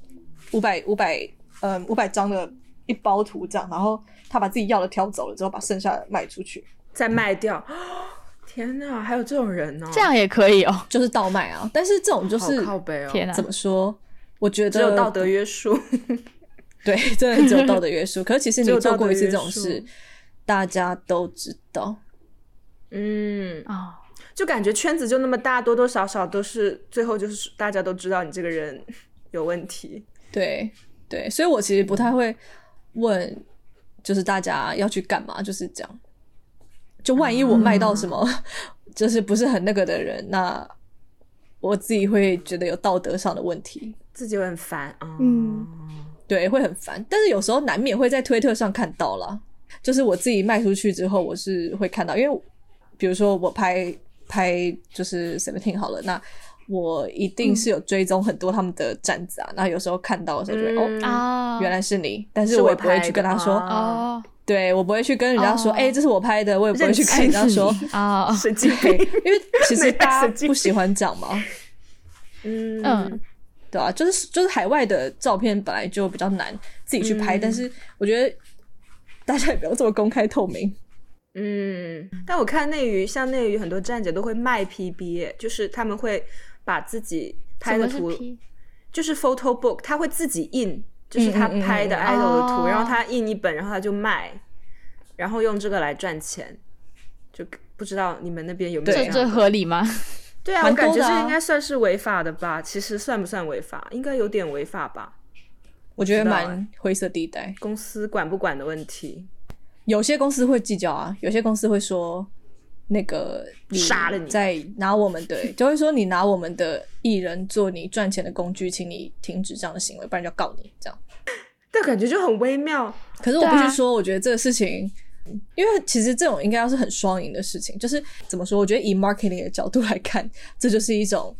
五百五百嗯五百张的一包图这样，然后他把自己要的挑走了之后，把剩下的卖出去，再卖掉。*gasps* 天哪，还有这种人哦！这样也可以哦。就是倒卖啊。但是这种就是靠背哦，天哪怎么说？我觉得只有道德约束。*laughs* 对，真的只有道德约束。可是其实你做过一次这种事，大家都知道。嗯，哦，就感觉圈子就那么大，多多少少都是最后就是大家都知道你这个人有问题。对对，所以我其实不太会问，就是大家要去干嘛，就是这样。就万一我卖到什么，*laughs* 就是不是很那个的人，那我自己会觉得有道德上的问题，自己会很烦啊。嗯对，会很烦。但是有时候难免会在推特上看到了，就是我自己卖出去之后，我是会看到，因为比如说我拍拍就是 Seventeen 好了，那我一定是有追踪很多他们的站子啊，那有时候看到的时候就会、嗯。哦。哦，原来是你，但是我也不会去跟他说，啊哦，对我不会去跟人家说，哦哎、这是我拍的，我也不会去认跟人家说，啊，神经，病。因为其实大家不喜欢讲嘛，嗯。嗯。对啊，就是就是海外的照片本来就比较难自己去拍，嗯。但是我觉得大家也不要这么公开透明，嗯，但我看内娱，像内娱很多站姐都会卖 PB，就是他们会把自己拍的图，就是 photo book，他会自己印，就是他拍的 idol 的图，然后他印一本，然后他就卖，然后用这个来赚钱。就不知道你们那边有没有这这合理吗？对啊，我感觉这应该算是违法的吧？其实算不算违法？应该有点违法吧？我觉得蛮灰色地带，公司管不管的问题。有些公司会计较啊，有些公司会说那个杀了你，在拿我们对，*laughs* 就会说你拿我们的艺人做你赚钱的工具，请你停止这样的行为，不然就要告你。这样，但感觉就很微妙。可是我必须说，我觉得这个事情。因为其实这种应该要是很双赢的事情，就是怎么说？我觉得以 marketing 的角度来看，这就是一种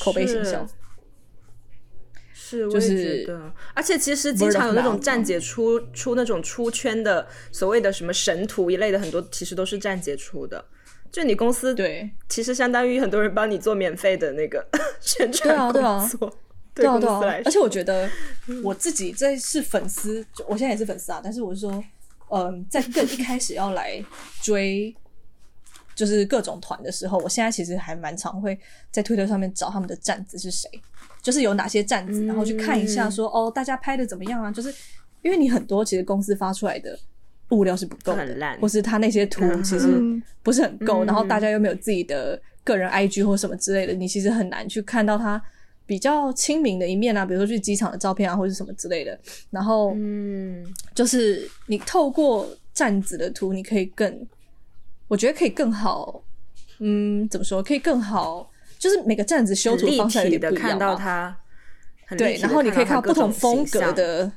口碑形象。是，我也觉得。而且其实经常有那种站姐出出那种出圈的所谓的什么神图一类的，很多其实都是站姐出的。就你公司对，其实相当于很多人帮你做免费的那个 *laughs* 宣传工作。对啊，对啊。而且我觉得我自己这是粉丝，我现在也是粉丝啊。但是我是说。嗯，在更一开始要来追，就是各种团的时候，我现在其实还蛮常会在推特上面找他们的站子是谁，就是有哪些站子，然后去看一下，说哦，大家拍的怎么样啊？就是因为你很多其实公司发出来的物料是不够的，或是他那些图其实不是很够，然后大家又没有自己的个人 IG 或什么之类的，你其实很难去看到他。比较亲民的一面啊，比如说去机场的照片啊，或者什么之类的。然后，嗯，就是你透过站子的图，你可以更，我觉得可以更好。嗯，怎么说？可以更好，就是每个站子修图方式也不一样。看到它，对，然后你可以看到不同风格的。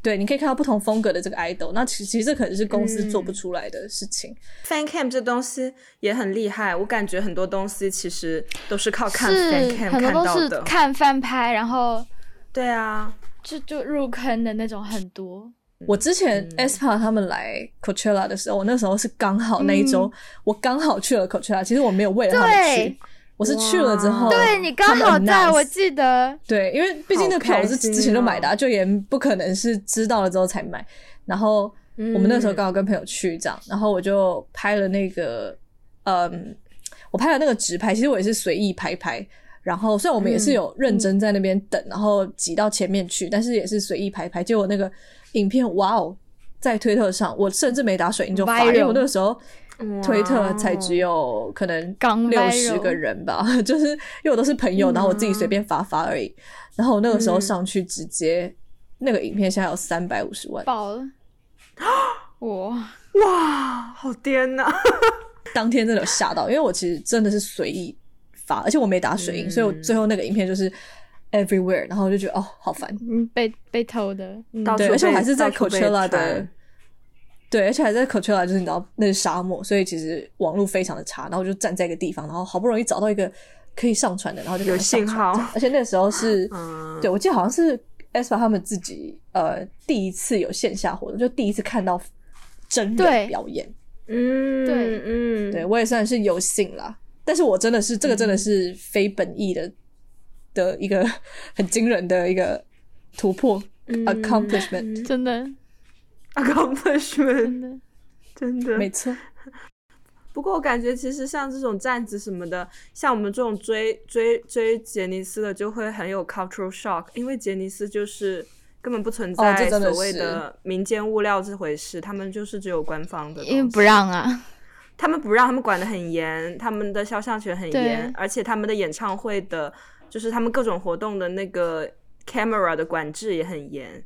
对，你可以看到不同风格的这个 idol，那其其实这可能是公司做不出来的事情。Fan cam 这东西也很厉害，我感觉很多东西其实都是靠看 fan cam 看到的。看翻拍，然后对啊，就就入坑的那种很多。我之前 aespa 他们来 Coachella 的时候，我那时候是刚好那一周，我刚好去了 Coachella，其实我没有为了他们去。我是去了之后，对你刚好在我记得，对，因为毕竟那票我是之前就买的，就也不可能是知道了之后才买。然后我们那时候刚好跟朋友去这样，然后我就拍了那个，嗯，我拍了那个直拍，其实我也是随意拍拍。然后虽然我们也是有认真在那边等，然后挤到前面去，但是也是随意拍拍。结果那个影片，哇哦，在推特上，我甚至没打水印就发，因为我那个时候。推特才只有可能刚六十个人吧，*laughs* 就是因为我都是朋友，然后我自己随便发发而已。然后我那个时候上去直接那个影片现在有三百五十万，爆了！*gasps* 哇。哇，好颠呐！*laughs* 当天真的有吓到，因为我其实真的是随意发，而且我没打水印，所以我最后那个影片就是 everywhere，然后我就觉得哦，好烦，嗯，被被偷的，对，而且我还是在 Coachella 的。对，而且还在 Coachella，就是你知道那是沙漠，所以其实网络非常的差。然后我就站在一个地方，然后好不容易找到一个可以上传的，然后就有信号。而且那时候是，*laughs* 对我记得好像是 Espa 他们自己呃第一次有线下活动，就第一次看到真人表演。嗯，对，嗯，对我也算是有幸啦。但是我真的是这个真的是非本意的的一个 *laughs* 很惊人的一个突破 accomplishment，真的。accomplishment，真的没错。不过我感觉其实像这种站子什么的，像我们这种追追追杰尼斯的，就会很有 cultural shock，因为杰尼斯就是根本不存在所谓的民间物料这回事，他们就是只有官方的，因为不让啊，他们不让，他们管的很严，他们的肖像权很严，而且他们的演唱会的，就是他们各种活动的那个 camera 的管制也很严。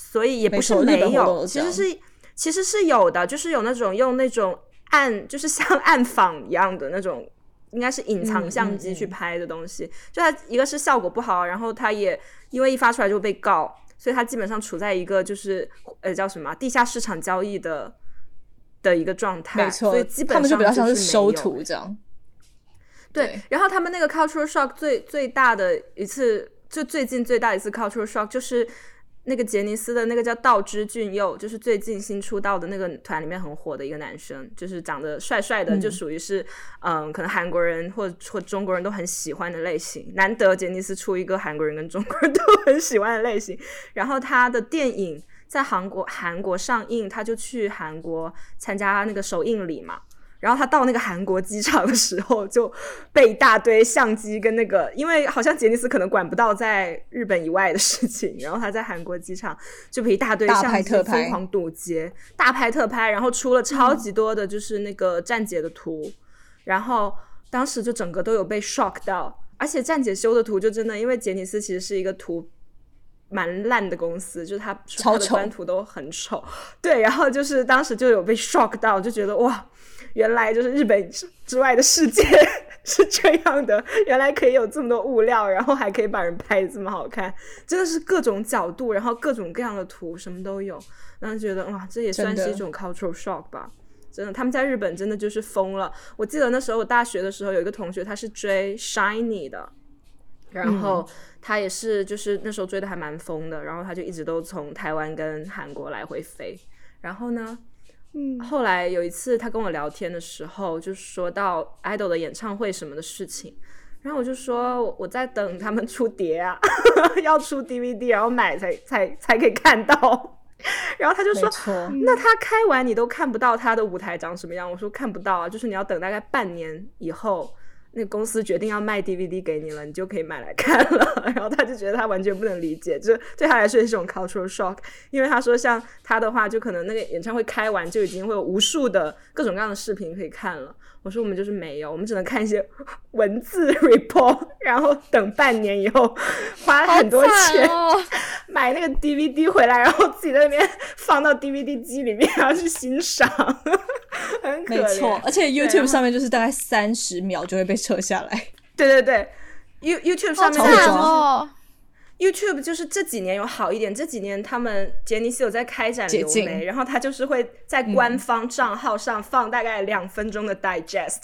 所以也不是没有，其实是其实是有的，就是有那种用那种暗，就是像暗访一样的那种，应该是隐藏相机去拍的东西。就它一个是效果不好，然后它也因为一发出来就会被告，所以它基本上处在一个就是呃叫什么地下市场交易的的一个状态。没错，所以基本上他们就比较像是收徒这样。对，然后他们那个 cultural shock 最最大的一次，就最近最大一次 cultural shock 就是。那个杰尼斯的那个叫道之俊佑，就是最近新出道的那个团里面很火的一个男生，就是长得帅帅的，就属于是嗯，可能韩国人或或中国人都很喜欢的类型。难得杰尼斯出一个韩国人跟中国人都很喜欢的类型。然后他的电影在韩国韩国上映，他就去韩国参加那个首映礼嘛。然后他到那个韩国机场的时候，就被一大堆相机跟那个，因为好像杰尼斯可能管不到在日本以外的事情，然后他在韩国机场就被一大堆相机疯狂堵截，大拍特拍，然后出了超级多的就是那个站姐的图，然后当时就整个都有被 shock 到，而且站姐修的图就真的，因为杰尼斯其实是一个图。蛮烂的公司，就是他出的官图都很丑，对，然后就是当时就有被 shock 到，就觉得哇，原来就是日本之外的世界 *laughs* 是这样的，原来可以有这么多物料，然后还可以把人拍的这么好看，真的是各种角度，然后各种各样的图，什么都有，然后觉得哇，这也算是一种 cultural shock 吧，真的，他们在日本真的就是疯了。我记得那时候我大学的时候有一个同学，他是追 shiny 的。然后他也是，就是那时候追的还蛮疯的，然后他就一直都从台湾跟韩国来回飞。然后呢，嗯，后来有一次他跟我聊天的时候，就说到 idol 的演唱会什么的事情，然后我就说我在等他们出碟啊，*laughs* 要出 DVD，然后买才才才可以看到。然后他就说，那他开完你都看不到他的舞台长什么样？我说看不到啊，就是你要等大概半年以后。那公司决定要卖 DVD 给你了，你就可以买来看了。*laughs* 然后他就觉得他完全不能理解，这对他来说也是种 cultural shock。因为他说像他的话，就可能那个演唱会开完就已经会有无数的各种各样的视频可以看了。我说我们就是没有，我们只能看一些文字 *laughs* report，然后等半年以后花很多钱买那个 DVD 回来，然后自己在那边放到 DVD 机里面，然后去欣赏，很可怜。没错，而且 YouTube 上面就是大概三十秒就会被撤下来。对对对，You YouTube 上面哦。YouTube 就是这几年有好一点，这几年他们杰尼斯有在开展流媒，然后他就是会在官方账号上放大概两分钟的 digest，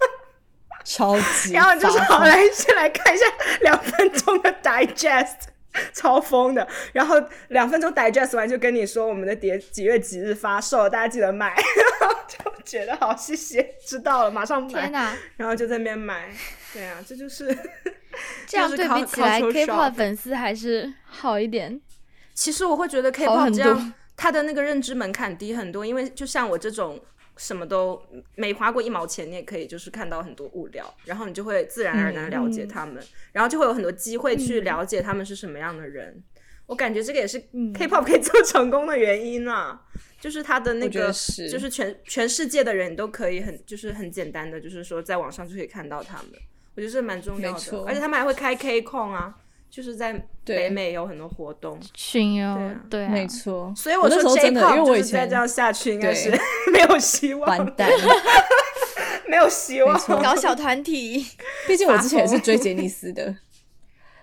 *laughs* 超级，然后就是好来先来看一下 *laughs* 两分钟的 digest，*laughs* 超疯的，然后两分钟 digest 完就跟你说我们的碟几月几日发售，大家记得买，就觉得好谢谢，知道了马上买，然后就在那边买，对啊，这就是。*laughs* 这样对比起来，K-pop 粉丝还是好一点。其实我会觉得 K-pop 这样，他的那个认知门槛低很多。因为就像我这种什么都没花过一毛钱，你也可以就是看到很多物料，然后你就会自然而然了解他们，然后就会有很多机会去了解他们是什么样的人。我感觉这个也是 K-pop 可以做成功的原因啊，就是他的那个，就是全全世界的人都可以很就是很简单的，就是说在网上就可以看到他们。我觉得是蛮重要的，而且他们还会开 K 控啊，就是在北美有很多活动，群游，对，没错。所以我说真的，因为我以前这样下去应该是 *laughs* 没有希望，完蛋，*laughs* 没有希望，搞小团体。*laughs* 毕竟我之前也是追杰尼斯的，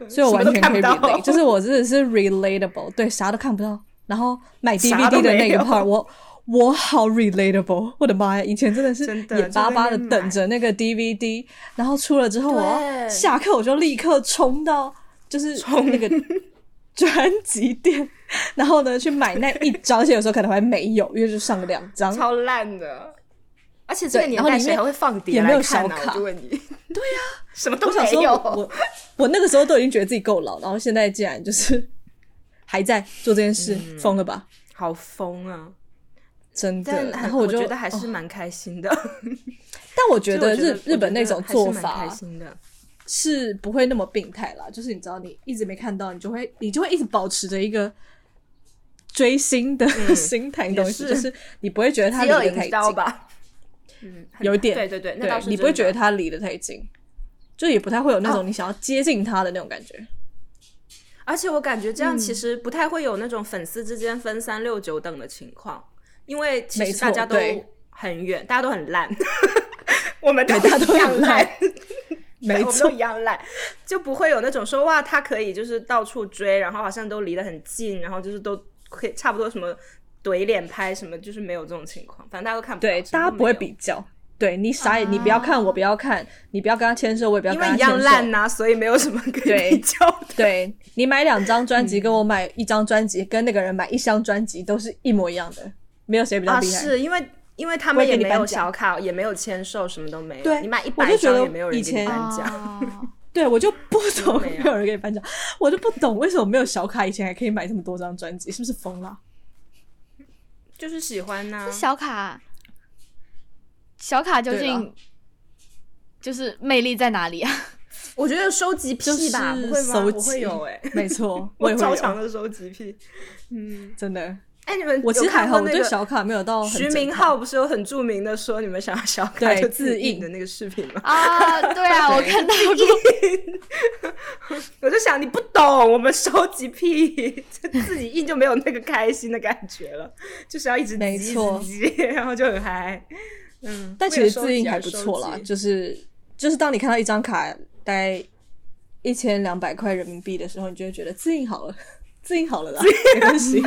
所以我完全可以 relate，就是我真的是 relatable，对，啥都看不到，然后买 DVD 的那个 part 我。我好 relatable，我的妈呀！以前真的是眼巴巴的等着那个 DVD，然后出了之后，我下课我就立刻冲到就是那个 *laughs* 专辑店，然后呢去买那一张，而且有时候可能还没有，因为就上了两张，超烂的。而且这个年代谁还会放碟来看呢？我就问你，对呀，*laughs* 什么都没有。我我那个时候都已经觉得自己够老，然后现在竟然就是还在做这件事，疯了吧？好疯啊！真的，然后我觉得还是蛮开心的。*laughs* 但我觉得日日本那种做法，开心的，是不会那么病态啦。就是你知道，你一直没看到，你就会你就会一直保持着一个追星的 *laughs* 心态，东西就是你不会觉得他离得太近吧？嗯，有一点，对对对，对，你不会觉得他离得太近，就也不太会有那种你想要接近他的那种感觉。而且我感觉这样其实不太会有那种粉丝之间分三六九等的情况。因为其实大家都很远，大家都很烂，*laughs* 我们大家都一样烂，*laughs* 没错，一样烂，就不会有那种说哇，他可以就是到处追，然后好像都离得很近，然后就是都可以差不多什么怼脸拍什么，就是没有这种情况，反正大家都看不对，大家不会比较，对你啥也，你不要看我，不要看你，不要跟他牵手，我也不要跟他牵手，因为一样烂呐，所以没有什么可以比较。对你买两张专辑，跟我买一张专辑，跟那个人买一箱专辑，都是一模一样的。没有谁比较厉害，是因为因为他们也没有小卡，也没有签售，什么都没有。对，你买一百张也没有人给你颁奖。*laughs* 对我就不懂，没有人给你颁奖，我就不懂为什么没有小卡以前还可以买这么多张专辑，是不是疯了？就是喜欢呐、这小卡，小卡究竟就是魅力在哪里啊？*laughs* 我觉得收集癖吧，就是不会吗？收集我会有哎、没错，*laughs* 我超强的收集癖。嗯，真的。哎，你们我其实还好，我对过那个小卡没有到徐明浩不是有很著名的说你们想要小卡对就自自印印的那个视频吗？啊，对啊，我看到 *laughs* 过。我就想你不懂我们收集癖，就自己印就没有那个开心的感觉了，就是要一直没错直，*laughs* 然后就很嗨。嗯，但其实自印还不错啦，就是就是当你看到一张卡大概一千两百块人民币的时候，你就会觉得自印好了，*laughs* 自印好了啦，没关系，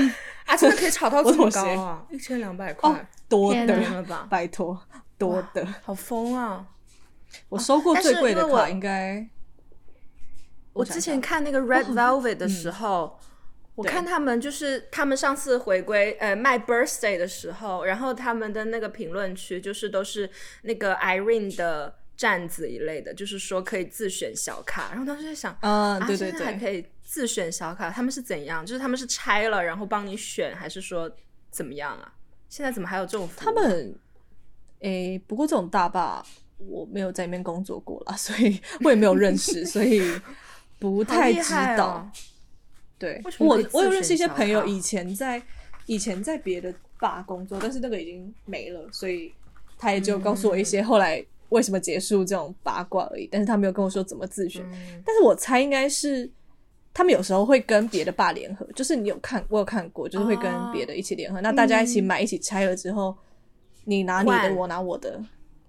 啊，真的可以炒到这么高啊！一千两百块，哦，多的吧拜托多的，好疯啊！*laughs* 我收过最贵的我卡应该，我之前看那个 Red Velvet 的时候，我看他们就是他们上次回归呃卖 Birthday 的时候，然后他们的那个评论区就是都是那个 Irene 的站子一类的，就是说可以自选小卡，然后当时在想。嗯，啊，对对对，还可以自选小卡，他们是怎样？就是他们是拆了然后帮你选，还是说怎么样啊？现在怎么还有这种服务？他们，诶、不过这种大坝我没有在里面工作过了，*laughs* 所以我也没有认识，所以不太知道。哦对我我有认识一些朋友以前在以前在别的坝工作，但是那个已经没了，所以他也就告诉我一嗯些后来为什么结束这种八卦而已，但是他没有跟我说怎么自选。嗯但是我猜应该是他们有时候会跟别的爸联合，就是你有看我有看过，就是会跟别的一起联合，那大家一起买一起拆了之后，你拿你的，我拿我的，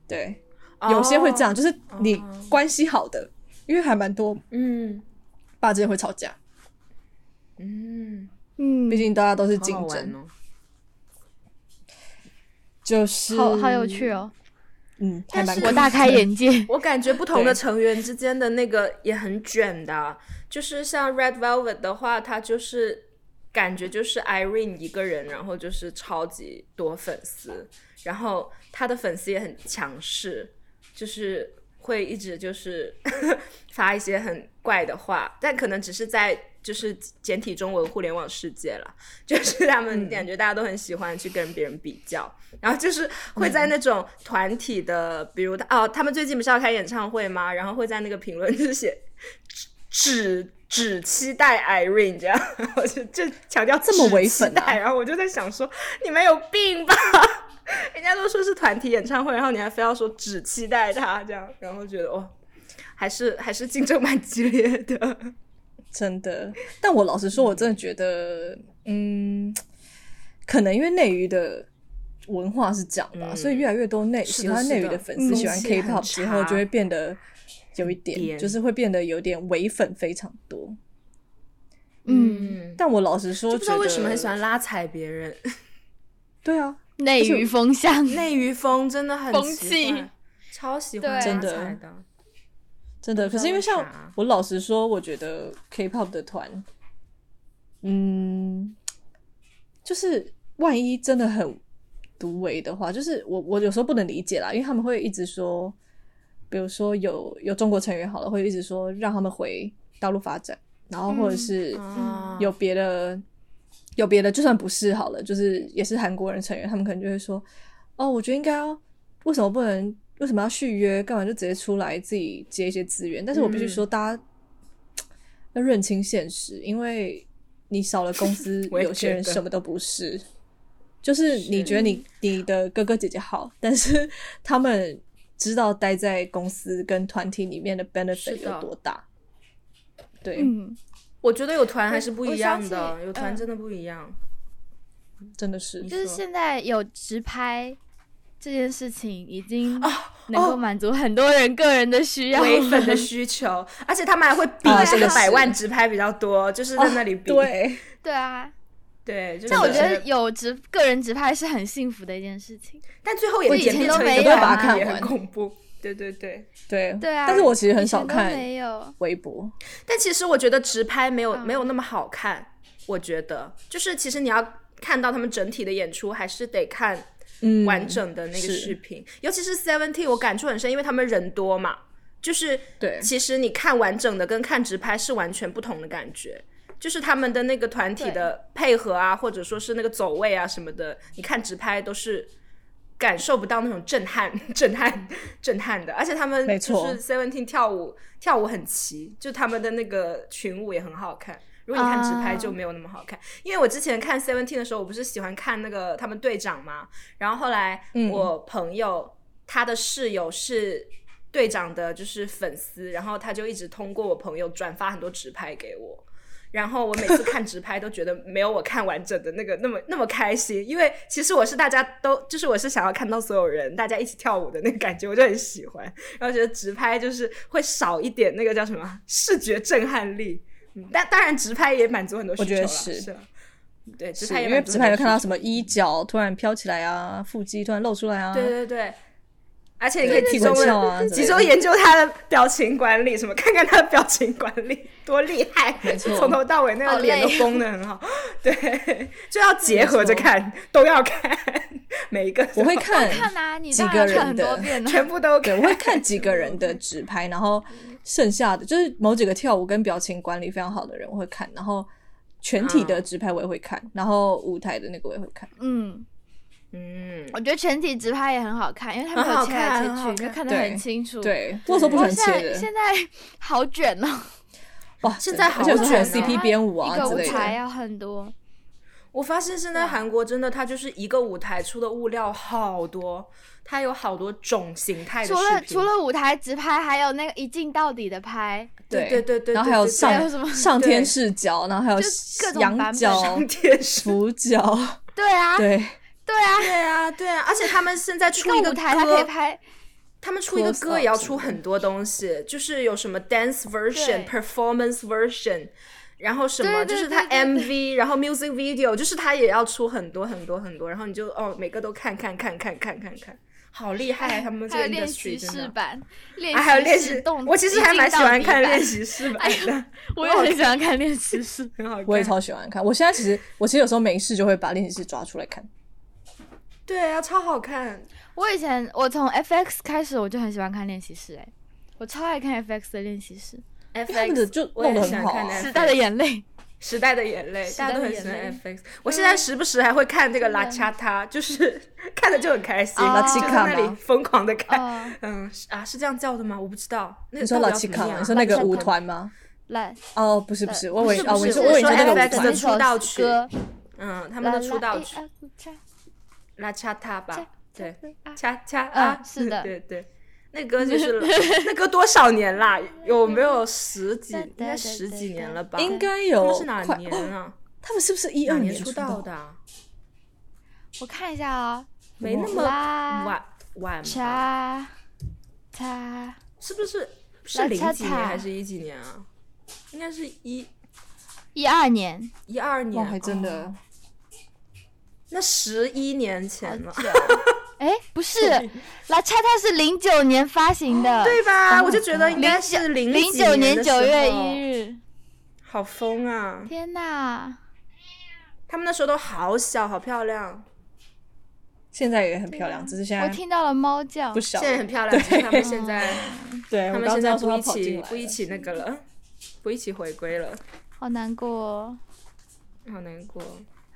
对，有些会这样，哦就是你哦关系好的，因为还蛮多嗯。爸之间会吵架，嗯，嗯，毕竟大家都是好竞争，哦。就是好好有趣，哦，嗯，但是我大开眼界。我感觉不同的成员之间的那个也很卷的啊，就是像 Red Velvet 的话，他就是感觉就是 Irene 一个人，然后就是超级多粉丝，然后他的粉丝也很强势，就是会一直就是 *laughs* 发一些很怪的话，但可能只是在就是简体中文互联网世界了，就是他们感觉大家都很喜欢去跟别人比较，然后就是会在那种团体的，比如他哦，他们最近不是要开演唱会吗？然后会在那个评论就是写只只期待 Irene 这样，*laughs* 我就就强调这么只唯粉啊期待然后我就在想说，你们有病吧？*laughs* 人家都说是团体演唱会，然后你还非要说只期待他这样，然后觉得哦，还是还是竞争蛮激烈的。真的。但我老实说，我真的觉得，嗯，可能因为内娱的文化是这样吧，嗯所以越来越多内喜欢内娱的粉丝喜欢 K-pop 之后，就会变得有一点，点就是会变得有点伪粉非常多。嗯，但我老实说，就不知道为什么很喜。欢拉踩别人，*laughs* 对啊，内娱风向，内娱风真的很风气超喜欢拉踩的。真的。可是因为像我老实说，我觉得 K-pop 的团，嗯，就是万一真的很独唯的话，就是我我有时候不能理解啦，因为他们会一直说，比如说有有中国成员好了，会一直说让他们回大陆发展，然后或者是啊有别的、有别的，就算不是好了，就是也是韩国人成员，他们可能就会说，哦，我觉得应该要为什么不能为什么要续约，干嘛就直接出来自己接一些资源？但是我必须说，大家要认清现实，因为你少了公司，*laughs* 有些人什么都不是。就是你觉得你你的哥哥姐姐好，但是 *laughs* 他们知道待在公司跟团体里面的 benefit 有多大。对，嗯，我觉得有团还是不一样的，有团真的不一样。真的是就是现在有直拍这件事情，已经哦能够满足很多人个人的需要了。唯粉的需求，而且他们还会比啊这个百万直拍比较多，就是在那里比。哦对，对啊，对，就是但我觉得有直个人直拍是很幸福的一件事情。但最后也我以演变成都没有一个把啊也很看完恐怖。对对对，对对啊，但是我其实很少看没有。微博，但其实我觉得直拍没有、嗯没有那么好看。我觉得就是其实你要看到他们整体的演出，还是得看嗯，完整的那个视频。尤其是 Seventeen，我感触很深，因为他们人多嘛，就是对其实你看完整的跟看直拍是完全不同的感觉。就是他们的那个团体的配合啊，或者说是那个走位啊什么的，你看直拍都是感受不到那种震撼、*laughs* 震撼、震撼的。而且他们没错就是 Seventeen 跳舞跳舞很齐，就他们的那个群舞也很好看。如果你看直拍就没有那么好看，因为我之前看 Seventeen 的时候，我不是喜欢看那个他们队长嘛，然后后来嗯。我朋友、他的室友是队长的，就是粉丝，然后他就一直通过我朋友转发很多直拍给我。然后我每次看直拍都觉得没有我看完整的那个那么那么开心，因为其实我是大家都就是我是想要看到所有人大家一起跳舞的那个感觉，我就很喜欢。然后觉得直拍就是会少一点那个叫什么？视觉震撼力，嗯，但当然直拍也满足很多需求了我觉得是对，直拍也因为直拍就看到什么衣角突然飘起来啊，腹肌突然露出来啊，对对对，而且你可以集中研究他的表情管理，*laughs* 什么看看他的表情管理多厉害，没错。从头到尾那个脸都绷得很好，*laughs* 对，就要结合着看，都要看每一个，我会看看啊，你几当然看。全部都对，我会看几个人的直拍，然后剩下的就是某几个跳舞跟表情管理非常好的人我会看，然后全体的直拍我也会看，然后舞台的那个我也会看。嗯，嗯，我觉得全体直拍也很好看，因为他们很好有切来切去，就看。得很清楚。，对，我有时候不不过现喜欢切的，在现在好卷哦，哇，现在好卷哦。*laughs* CP 编舞一个舞啊之类的。台要很多。我发现现在韩国真的，它就是一个舞台出的物料好多，它有好多种形态的除了除了舞台直拍，还有那个一镜到底的拍，对。对对对，然后还有对对对。还有什么？上上天视角，然后还有就各种版本。仰角、上天视俯角，对啊，对，对啊，对啊，对啊，而且他们现在出一个一个舞台可以歌，拍，他们出一个歌也要出很多东西，就是有什么 dance version、performance version，然后什么就是它对对 MV，然后 music video，就是他也要出很多很多很多，然后你就哦每个都看看看看看看看，好厉害啊！他们这个练习。室版，还有练习动，我其实还蛮喜欢看练习，室版哎的，*laughs* 我也很喜欢看练习室。很好看。我也超喜欢看。我现在其实，我其实有时候没事就会把练习室抓出来看。对啊，超好看。我以前我从 FX 开始我就很喜欢看练习室，哎，我超爱看 FX 的练习室们的就我也弄得喜欢看很好时代的眼泪。时代的眼泪，大家都很喜欢 FX。我现在时不时还会看这个拉恰他，就是看的就很开心，哦就在那里疯狂的看。哦，嗯，是啊，是这样叫的吗？我不知道。那你说到老七卡你说那个舞团吗？来，哦，不是不是，我我说我以为你说那个舞 FX 的。出道曲歌，嗯，他们的出道曲拉恰他吧，对，啊恰恰啊嗯，是的对对。那歌就是 *laughs* 那歌多少年啦？有没有十几？应该十几年了吧？应该有他有们是哪年哦啊？他们是不是一二年出道的啊？我看一下啊，没那么晚晚吧？恰恰是不是是零几年还是一几年啊？应该是一一二年，一二年，哇，还真的哦。那十一年前了，久。*laughs* 哎，不是，*laughs* 拉恰塔是零九年发行的，对吧？Oh 我就觉得应该是零零九年年九月一，日。好疯啊！天哪！他们那时候都好小，好漂亮，现在也很漂亮，只是现在我听到了猫叫不，小。现在很漂亮。只是他们现在，对，他们现在 *laughs* 不一起不一起那个了，不一起回归了，好难过哦。好难过。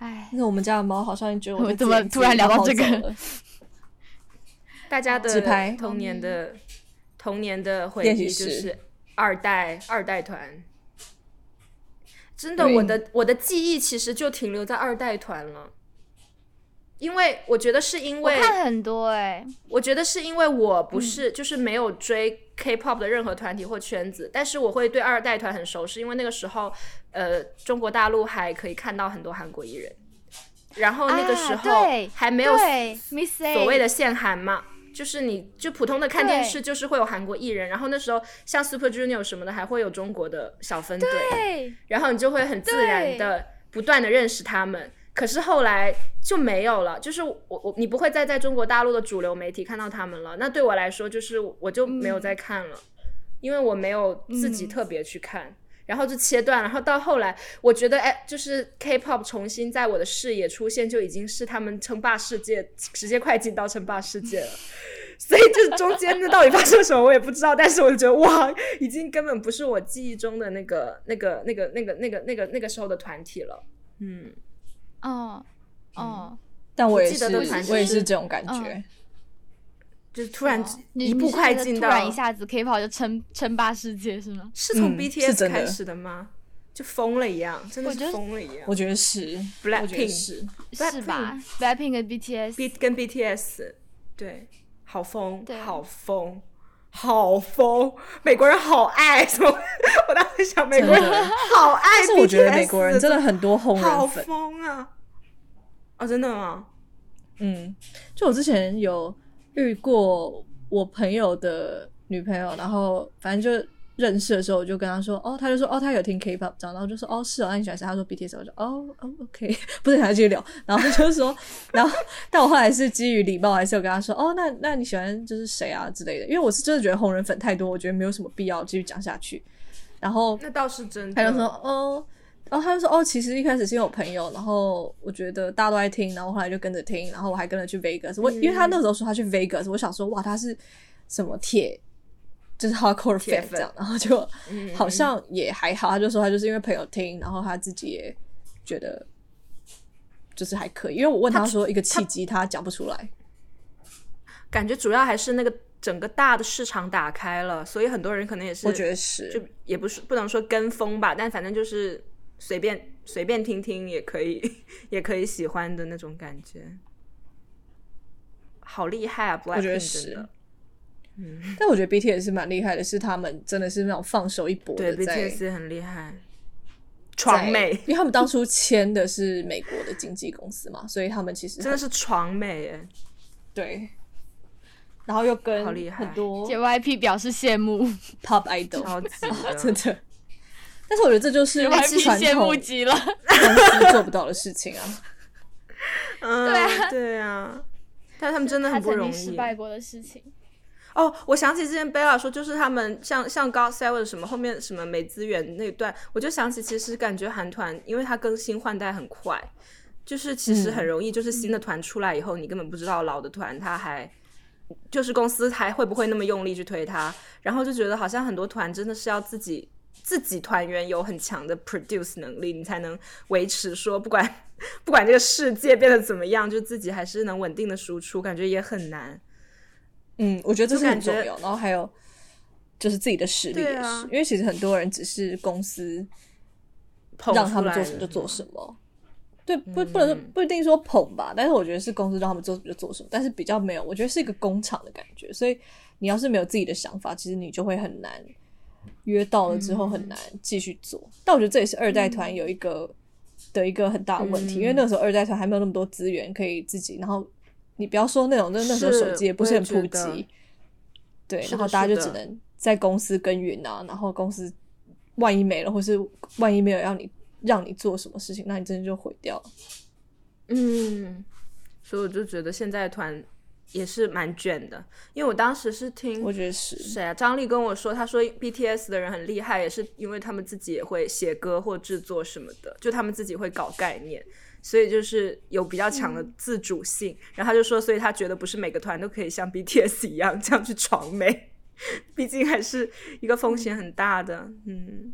哎那，我们家的猫好像觉得我在我怎么突然聊到这个？大家的童年的童年的回忆就是二代二代团。真的，我的我的记忆其实就停留在二代团了，因为我觉得是因我为看很多哎，我觉得是因为我不是、就是没有追 K-pop 的任何团体或圈子，但是我会对二代团很熟，是因为那个时候，呃，中国大陆还可以看到很多韩国艺人，然后那个时候还没有所谓的限韩嘛，就是你就普通的看电视就是会有韩国艺人，然后那时候像 Super Junior 什么的还会有中国的小分队，然后你就会很自然的不断的认识他们。可是后来就没有了，就是我我你不会再在中国大陆的主流媒体看到他们了。那对我来说，就是我就没有再看了，因为我没有自己嗯特别去看，然后就切断。然后到后来，我觉得哎，就是 K-pop 重新在我的视野出现，就已经是他们称霸世界，直接快进到称霸世界了。*laughs* 所以就是中间那到底发生了什么我也不知道，但是我就觉得哇，已经根本不是我记忆中的那个那个那个那个那个那个那个时候的团体了。嗯，哦哦，但我也是记得我也是是这种感觉嗯。*laughs* 就是突然一步快进到，突然一下子 K-pop 就称称霸世界是吗？是从 BTS 开始的吗？就疯了一样，真的疯了一样。我觉得是 Blackpink 是，是吧？Blackpink 跟 BTS，B 跟 BTS 对，好疯，好疯，好疯，美国人好爱什么？*laughs* 我当时想，美国人好爱但是我觉得美国人真的很多红好人粉。疯啊！哦，真的吗？嗯，就我之前有遇过我朋友的女朋友，然后反正就认识的时候，我就跟他说，哦，他就说，哦，他有听 K-pop 这样，然后就说，哦，是哦，那你喜欢谁？他说 BTS，我就，哦，哦，OK，*laughs* 不是想要继续聊，然后就说，然后但我后来是基于礼貌，还是有跟他说，哦，那那你喜欢就是谁啊之类的，因为我是真的觉得红人粉太多，我觉得没有什么必要继续讲下去，然后那倒是真的。他就说，哦，然后他就说，哦，其实一开始是因为我朋友，然后我觉得大家都在听，然后后来就跟着听，然后我还跟着去 Vegas。我、因为他那时候说他去 Vegas，我想说，哇，他是什么铁，就是 hardcore fan 这样，然后就嗯好像也还好。他就说他就是因为朋友听，然后他自己也觉得就是还可以。因为我问他说一个契机，他讲不出来。感觉主要还是那个整个大的市场打开了，所以很多人可能也是，我觉得是就也不是不能说跟风吧，但反正就是随便随便听听也可以，*laughs* 也可以喜欢的那种感觉。好厉害啊我觉得是的，但我觉得 BTS 是蛮厉害的，是他们真的是那种放手一搏的对 BTS 很厉害，床美因为他们当初签的是美国的经纪公司嘛，所以他们其实真的是床美哎，对，然后又跟很多 JYP 表示羡慕 pop idol，超级的 *laughs* 真的。但是我觉得这就是传羡慕统极了。公司做不到的事情啊。嗯，*laughs* 对啊对啊，但是他们真的他很不容易失易。败过的事情，哦，我想起之前贝拉说，就是他们像像 God Seven 什么后面什么没资源那段，我就想起其实感觉韩团，因为它更新换代很快，就是其实很容易，就是新的团出来以后，你根本不知道老的团它还。就是公司还会不会那么用力去推它，然后就觉得好像很多团真的是要自己自己团员有很强的 produce 能力，你才能维持说不管 *laughs* 不管这个世界变得怎么样，就自己还是能稳定的输出，感觉也很难。嗯，我觉得这是很重要。然后还有就是自己的实力也是，啊因为其实很多人只是公司捧让他们做什么就做什么。对，不不能不一定说捧吧，但是我觉得是公司让他们做什么就做什么，但是比较没有，我觉得是一个工厂的感觉，所以你要是没有自己的想法，其实你就会很难约到了之后很难继续做。但我觉得这也是二代团有一个、的一个很大的问题，因为那个时候二代团还没有那么多资源可以自己，然后你不要说那种，那那时候手机也不是很普及，对，然后大家就只能在公司耕耘啊，然后公司万一没了，或是万一没有让你让你做什么事情，那你真的就毁掉了。嗯，所以我就觉得现在团也是蛮卷的，因为我当时是听我觉得是，谁啊？张力跟我说，他说 BTS 的人很厉害，也是因为他们自己也会写歌或制作什么的，就他们自己会搞概念，所以就是有比较强的自主性。然后他就说，所以他觉得不是每个团都可以像 BTS 一样 *laughs* 这样去闯美，毕竟还是一个风险很大的。嗯，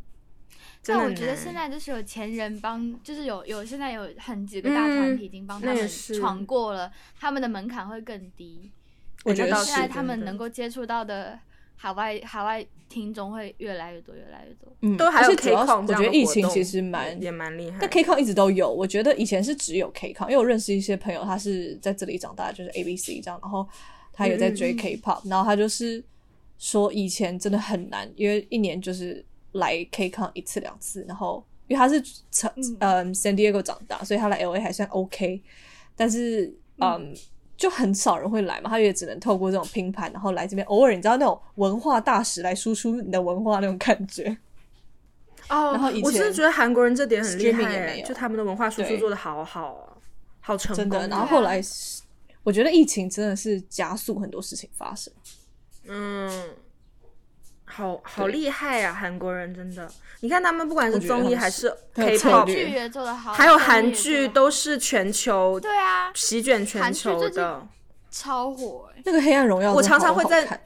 但我觉得现在就是有前人帮，就是有有现在有很几个大团体已经帮他们闯过了，他们的门槛会更低。我觉得现在他们能够接触到的海外海外听众会越来越多，越来越多。嗯，都还有而且主 K 要我觉得疫情其实蛮也蛮厉害。但 K 抗一直都有，我觉得以前是只有 K 抗，因为我认识一些朋友，他是在这里长大，就是 A B C 这样，然后他有在追嗯嗯 K pop，、然后他就是说以前真的很难，因为一年就是来 K 抗一次两次，然后因为他是从嗯 San Diego 长大，所以他来 L A 还算 OK，但是嗯。就很少人会来嘛，他也只能透过这种拼盘，然后来这边偶尔，你知道那种文化大使来输出你的文化那种感觉。哦，*laughs* 然后以前我真的觉得韩国人这点很厉害就他们的文化输出做的好好啊，好成功。真的。然后后来是，我觉得疫情真的是加速很多事情发生。嗯，好好厉害啊，韩国人真的。你看他们不管是综艺还是很有策 K-pop，剧也做得好，还有韩剧都是全球对啊，席卷全球的。超火哎、那个《黑暗荣耀》我常常会在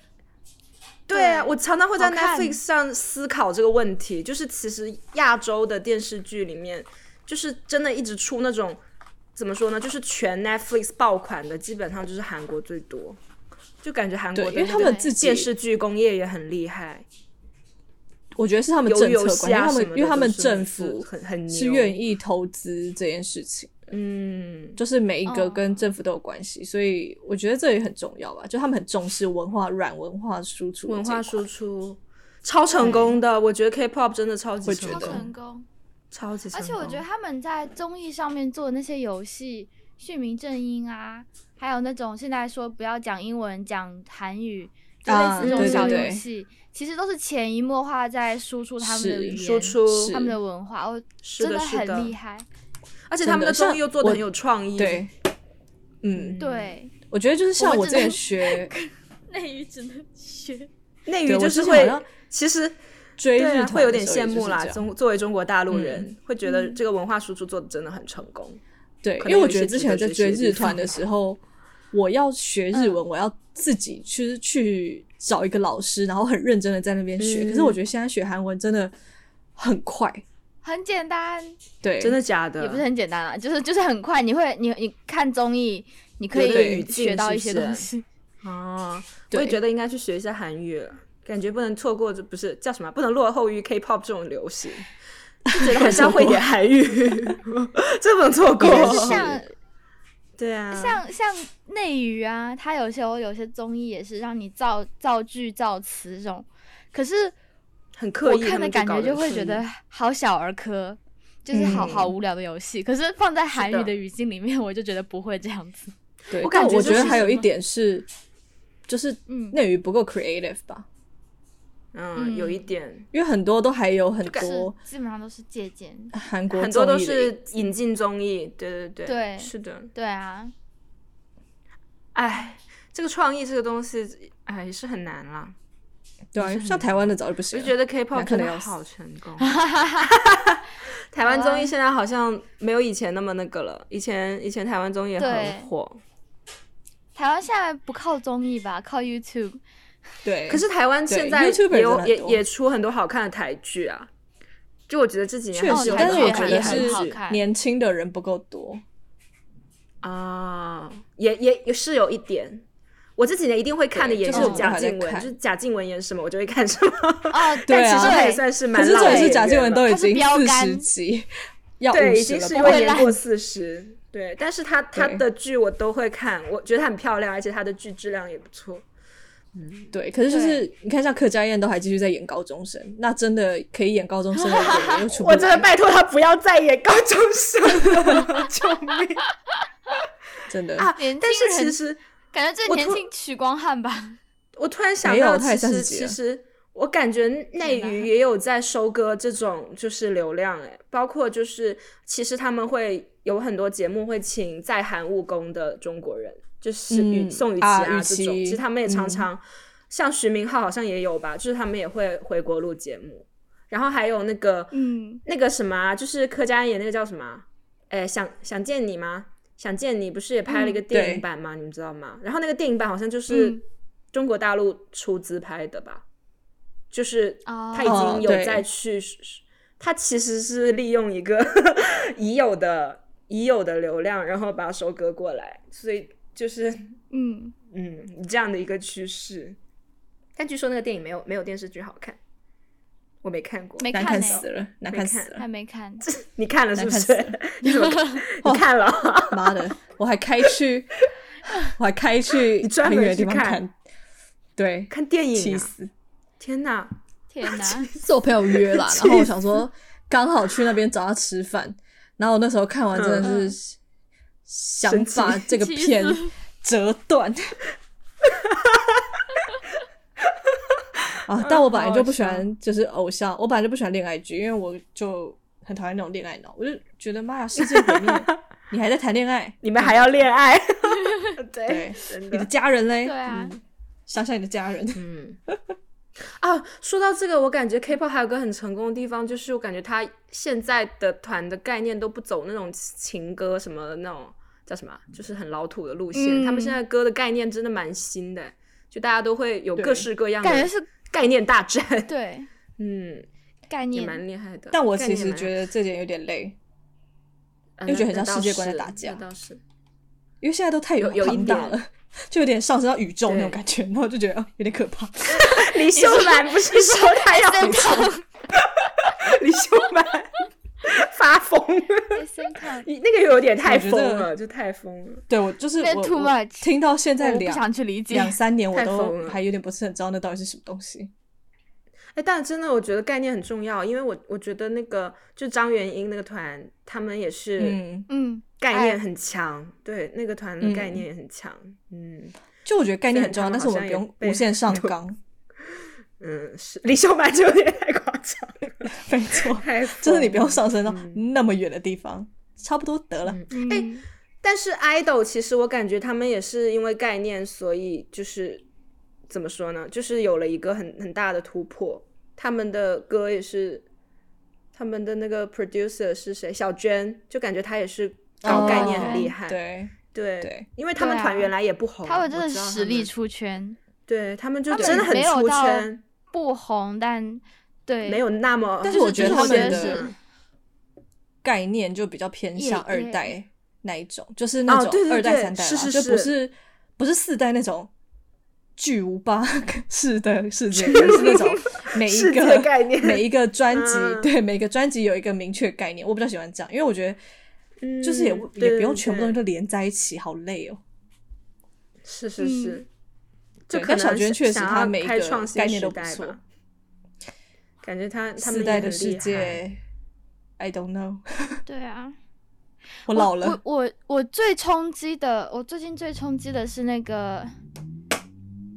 对啊，我常常会在 Netflix 上思考这个问题，就是其实亚洲的电视剧里面，就是真的一直出那种怎么说呢，就是全 Netflix 爆款的，基本上就是韩国最多，就感觉韩对，国的因为他们自己电视剧工业也很厉害，我觉得是他们政策关系，因为他们因为他们政府很很是愿意投资这件事情，嗯，就是每一个哦跟政府都有关系，所以我觉得这也很重要吧。就他们很重视文化软文化输出文化输出超成功的，我觉得 K-pop 真的超级成功，成功。超级成功，而且我觉得他们在综艺上面做的那些游戏，训明正音啊，还有那种现在说不要讲英文，讲韩语，就类啊似这种小对对对游戏，其实都是潜移默化在输出他们的语言、输出他们的文化，我是真的很厉害。而且他们的综艺又做的很有创意，对，嗯，对，我觉得就是像我之前我们只能学 *laughs* 内娱只能学。*laughs* 内娱就是会其实追日会有点羡慕啦。中作为中国大陆人，嗯会觉得这个文化输出做的真的很成功。对，因为我觉得之前在追日团的时候，我要学日文，我要自己去去找一个老师，然后很认真的在那边学。可是嗯我觉得现在学韩文真的很快，很简单，对，真的假的？也不是很简单啊，就是就是很快，你会你你看综艺，你可以学到一些东西。*laughs* 啊，我也觉得应该去学一下韩语了。感觉不能错过，这不是叫什么？不能落后于 K-pop 这种流行，就觉得还是要会点韩语，*laughs* 这不能错过。像对啊，像像内娱啊，它有时候有些综艺也是让你造造句造词这种，可是很刻意，我看的感觉就会觉得好小儿科，就是好嗯。好无聊的游戏。可是放在韩语的语境里面，我就觉得不会这样子。对，我感觉我觉得还有一点是，就是嗯。内娱不够 creative 吧，嗯，有一嗯。点，因为很多都还有很多基本上都是借鉴。韩国很多都是引进综艺，对对对，对。是的。对啊，哎，这个创意这个东西，哎，也是很难啦。对啊，像台湾的早就不我行了，就觉得 K-pop 难看得要死真的好成功。*laughs* 台湾综艺现在好像没有以前那么那个了，以前以前台湾综艺也很火，台湾现在不靠综艺吧，靠 YouTube。*laughs* 对，可是台湾现在也有也也出很多好看的台剧啊。就我觉得这几年确实，还是有但是我觉得是看。的台剧好看。年轻的人不够多，啊，也也也是有一点。我这几年一定会看的对也就是贾静雯，就是贾静雯演什么我就会看什么。哦，*laughs* 对啊。但其实她也算是可蛮老的是这也是贾静雯都已经四十几，*laughs* 要对，已经是有会烂。演过四十，对，但是她她的剧我都会看，我觉得她很漂亮，而且她的剧质量也不错。对，可是就是你看，像柯佳燕都还继续在演高中生，那真的可以演高中生的演员又出不我真的，拜托他不要再演高中生了，*laughs* 救命 *laughs* 真的啊！但是人其实感觉最年轻许光汉吧。*laughs* 我突然想到，其实30几了其实我感觉内娱也有在收割这种就是流量，哎，包括就是其实他们会有很多节目会请在韩务工的中国人，就是宇、嗯宋雨琦啊雨这种，其实他们也常嗯常、像徐明浩好像也有吧，就是他们也会回国录节目，然后还有那个嗯，那个什么啊，就是柯佳嬿那个叫什么啊？哎，想想见你吗？想见你不是也拍了一个嗯电影版吗？你们知道吗？然后那个电影版好像就是嗯中国大陆出资拍的吧？就是哦他已经有对在去，他其实是利用一个 *laughs* 已有的已有的流量，然后把它收割过来，所以就是嗯，嗯这样的一个趋势。但据说那个电影没有没有电视剧好看，我没看过。难没看死了，难看死了还，没看。*laughs* 你看了是不是？*laughs* 你怎么看？*laughs* 你看了？妈的，我还开去，我还开去你专门很远的地方去看看，对，看电影、啊？气死。天哪！天哪！是我朋友约了，然后我想说刚好去那边找他吃饭，然后我那时候看完真的是想把这个片 *laughs* 折断。啊！但我本来就不喜欢就是偶像，我本来就不喜欢恋爱剧，因为我就很讨厌那种恋爱脑，我就觉得妈呀，世界毁灭，你还在谈恋爱？*laughs* 你们还要恋爱？*laughs* 对你的的。家人嘞？对啊嗯想想你的家人。嗯。啊，说到这个，我感觉 K-pop 还有个很成功的地方，就是我感觉他现在的团的概念都不走那种情歌什么的那种，叫什么，就是很老土的路线。他们现在歌的概念真的蛮新的，就大家都会有各式各样的，感觉是概念大战。对，*laughs* 嗯，概念蛮厉害的。但我其实觉得这点有点累，因为觉得很像世界观的打架。倒是，因为现在都太有有庞大了。*laughs* 就有点上升到宇宙那种感觉，然后就觉得有点可怕。*laughs* 李秀满不是说他要李秀满 *laughs* 发疯 *laughs* 你，那个有点太疯了，就太疯了。对我就是我听到现在两想去理解两三年，我都还有点不是很知道那到底是什么东西。哎，但真的我觉得概念很重要，因为我我觉得那个就张元英那个团，他们也是嗯嗯。概念很强，对那个团的概念也很强，嗯，就我觉得概念很重要，但是我们不用无限上纲。嗯，是李秀满就有点太夸张，*laughs* 没错，*laughs* 就是你不用上升到那么远的地方，差不多得了。哎，但是 idol 其实我感觉他们也是因为概念，所以就是怎么说呢？就是有了一个很很大的突破。他们的歌也是，他们的那个 producer 是谁？小娟，就感觉他也是。搞概念很厉害，对对对，因为他们团原来也不红，他们真的实力出圈，对他们就真的很出圈，不红但对没有那么，但是我觉得他们的概念就比较偏向二代那一种，就是那种二代三代，就不是不是四代那种巨无霸 *laughs* 式的世界，*laughs* 是那种每一个概念，每一个专辑，对每个专辑有一个明确概念，我比较喜欢这样，因为我觉得。就是也也不用全部东西都连在一起，好累哦。是是是，就可能小娟确实她每一个概念都不错。感觉他四代的世界，I don't know。*laughs* 对啊，我老了。我我我最冲击的，我最近最冲击的是那个，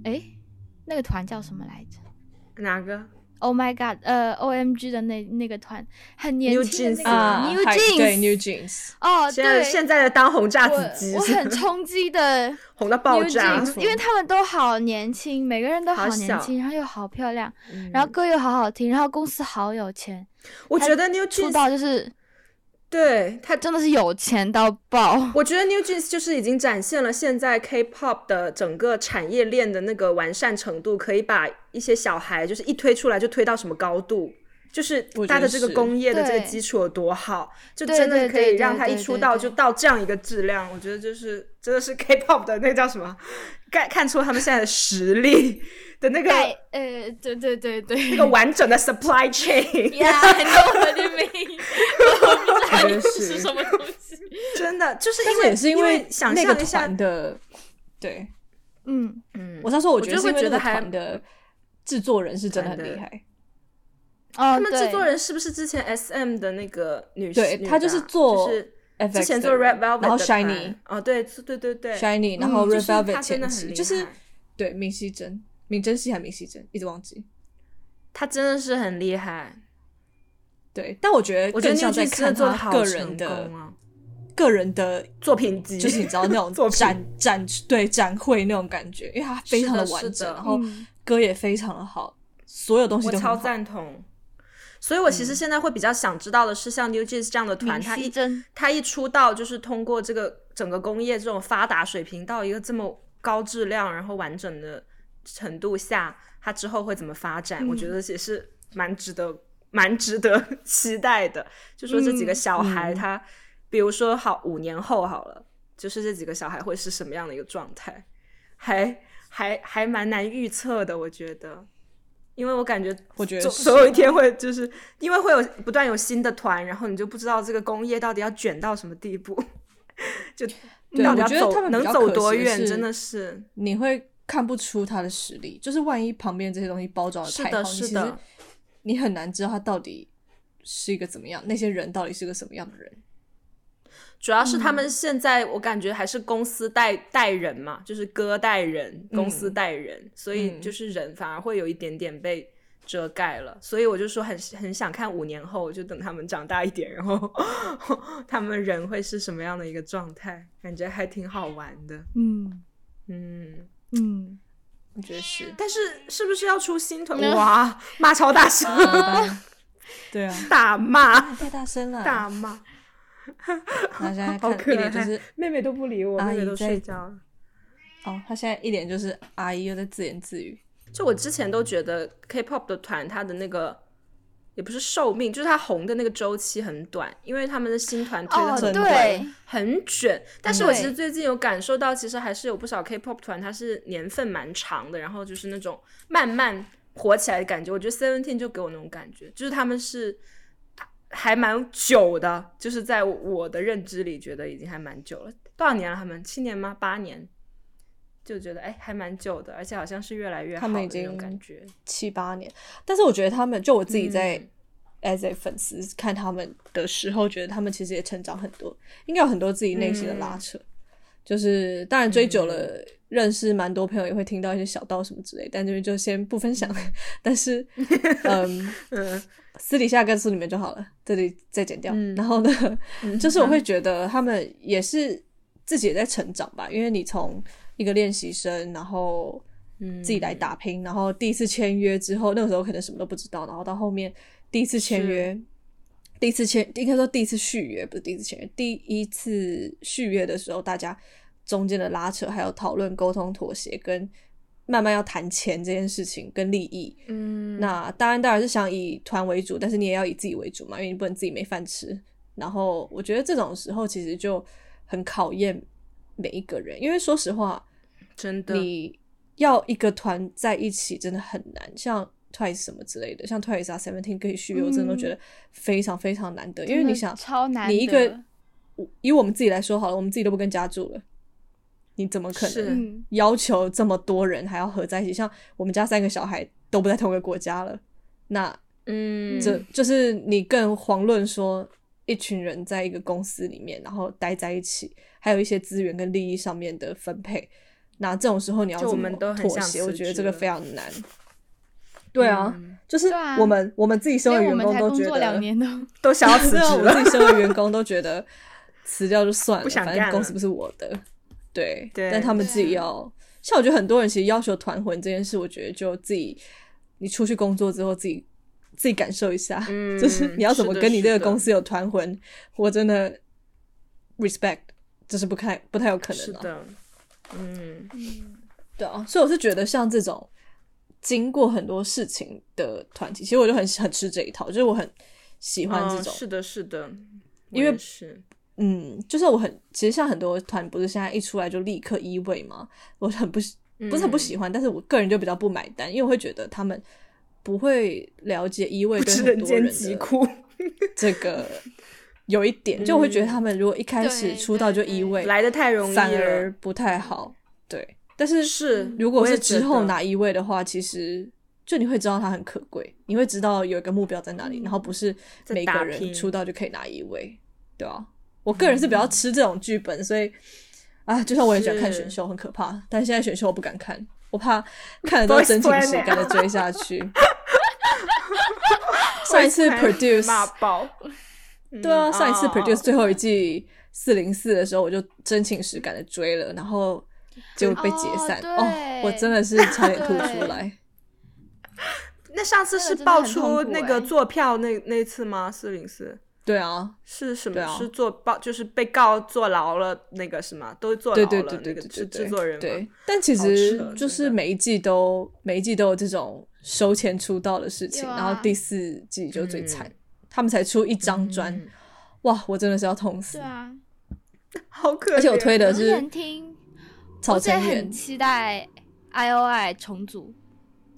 哎，那个团叫什么来着？哪个？Oh my god！呃，O M G 的那那个团很年轻啊，New Jeans，对 New Jeans。哦，对，现在的当红炸子鸡，我很 *laughs* 冲击的，*laughs* 红到爆炸，因为他们都好年轻，每个人都好年轻，然后又好漂亮，然后歌又好好听，然后公司好有钱。我觉得 New Jeans 出道就是。对他真的是有钱到爆，我觉得 New Jeans 就是已经展现了现在 K-pop 的整个产业链的那个完善程度，可以把一些小孩就是一推出来就推到什么高度，就是他的这个工业的这个基础有多好，就真的可以让他一出道就到这样一个质量。我觉得就是真的是 K-pop 的那个叫什么，看看出他们现在的实力 *laughs* 的那个，呃，对对对对，那个完整的 supply chain。是什么东西？真的就是因为也是因为想象一下的，对，嗯嗯，我上说我觉得是因为这个团的制作人是真的很厉害。哦，他们制作人是不是之前 S M 的那个女？对，他就是做之前做 Red Velvet，然后 Shiny，哦，对对对对，Shiny，然后 Red Velvet 前期就是对明熙珍，明珍熙还明熙珍，一直忘记，他真的是很厉害。对，但我觉得更像在看他个人的个人的作品集，就是你知道那种 *laughs* 展展对展会那种感觉，因为它非常的完整，然后歌也非常的好，所有东西都超赞同。所以我其实现在会比较想知道的是，像 New Jeans 这样的团，他一他一出道就是通过这个整个工业这种发达水平到一个这么高质量然后完整的程度下，他之后会怎么发展？我觉得也是蛮值得。蛮值得 *laughs* 期待的，就说这几个小孩，他比如说好五年后好了，就是这几个小孩会是什么样的一个状态，还还还蛮难预测的，我觉得，因为我感觉，我觉得总有一天会，就是因为会有不断有新的团，然后你就不知道这个工业到底要卷到什么地步，*laughs* 就到底要走能走多远，真的是你会看不出他的实力，就是万一旁边这些东西包装的太好，是的。你很难知道他到底是一个怎么样，那些人到底是个什么样的人。主要是他们现在，我感觉还是公司带带人嘛，就是歌带人，公司带人，所以就是人反而会有一点点被遮盖了。所以我就说很很想看五年后，就等他们长大一点，然后 *laughs* 他们人会是什么样的一个状态，感觉还挺好玩的。嗯嗯嗯。我觉得是，但是是不是要出新团？哇，骂 *laughs* 超大声，对啊，*laughs* 大骂太大声了，大骂。*laughs* 他现在看好可爱，一脸就是妹妹都不理我，妹妹都阿姨在睡觉了。哦，他现在一脸就是阿姨又在自言自语。就我之前都觉得 K-pop 的团，它的那个也不是寿命，就是它红的那个周期很短，因为他们的新团推的哦，很真的对，很卷。但是我其实最近有感受到，其实还是有不少 K-pop 团，它是年份蛮长的，然后就是那种慢慢火起来的感觉。我觉得 Seventeen 就给我那种感觉，就是他们是还蛮久的，就是在我的认知里，觉得已经还蛮久了。多少年了？他们七年吗？八年？就觉得哎，还蛮久的，而且好像是越来越好的他们已那种经感觉。七八年，但是我觉得他们就我自己在嗯 as a 粉丝看他们的时候，觉得他们其实也成长很多，应该有很多自己内心的拉扯。就是当然追久了，认识蛮多朋友也会听到一些小道什么之类，但这边就先不分享。*laughs* 但是，嗯，*laughs* 嗯私底下跟书里面就好了，这里再剪掉。嗯然后呢，嗯就是我会觉得他们也是自己也在成长吧，因为你从一个练习生，然后自己来打拼，然后第一次签约之后，那个时候可能什么都不知道，然后到后面第一次签约，第一次签应该说第一次续约，不是第一次签约，第一次续约的时候，大家中间的拉扯，还有讨论、沟通、妥协，跟慢慢要谈钱这件事情跟利益，嗯，那当然当然是想以团为主，但是你也要以自己为主嘛，因为你不能自己没饭吃。然后我觉得这种时候其实就很考验每一个人，因为说实话，真的，你要一个团在一起真的很难，像 Twice 什么之类的，像 Twice 啊 Seventeen 可以续约，我真的都觉得非常非常难得，因为你想，超难你一个以我们自己来说好了，我们自己都不跟家住了，你怎么可能嗯，要求这么多人还要合在一起？像我们家三个小孩都不在同一个国家了，那嗯，这就是你更遑论说一群人在一个公司里面，然后待在一起，还有一些资源跟利益上面的分配。那这种时候你要就我怎么们都很想妥协？我辞职了觉得这个非常难。对啊，嗯就是我们、我们自己身因为员工工都觉得，两年都，*laughs* 都想要辞职了我们。自己身为员工都觉得辞掉就算了，*laughs* 不想反正公司不是我的。对，对但他们自己要，像我觉得很多人其实要求团魂这件事，我觉得就自己你出去工作之后自己自己感受一下，嗯就是你要怎么跟你这个公司有团魂，我真的 respect，这是不太不太有可能的，嗯，对啊，所以我是觉得像这种经过很多事情的团体，其实我就很很吃这一套，就是我很喜欢这种，哦是的，是的，因为是嗯，就是我很其实像很多团不是现在一出来就立刻一位嘛，我很不不是很不喜欢，但是我个人就比较不买单，因为我会觉得他们不会了解一位不对知人间很多人的疾苦，这个有一点，就我会觉得他们如果一开始出道就一位，来的太容易反而。不太好，对，但是是，如果是之后拿一位的话，其实就你会知道他很可贵，你会知道有一个目标在哪里，然后不是每个人出道就可以拿一位，对啊，我个人是比较吃这种剧本，所以啊，就算我也喜欢看是选秀，很可怕，但现在选秀我不敢看，我怕 *laughs* 看了之后 Boys 真情实感的追下去。*laughs* 上一次 produce 骂爆，对啊，嗯上一次哦 produce 最后一季四零四的时候，我就真情实感的追了，然后结果被解散。哦哦我真的是差点吐出来。那上次是爆出那个坐票那那次吗？四零四对啊，是什么？啊是坐爆，就是被告坐牢了那个是吗？都坐牢了，对对对对制作人吗对，但其实就是每一季都每一季都有这种收钱出道的事情，啊然后第四季就最嗯惨，他们才出一张专，嗯哇，我真的是要痛死对。啊，好可怜。而且我推的是前听，曹我之前承元很，期待 I O I 重组，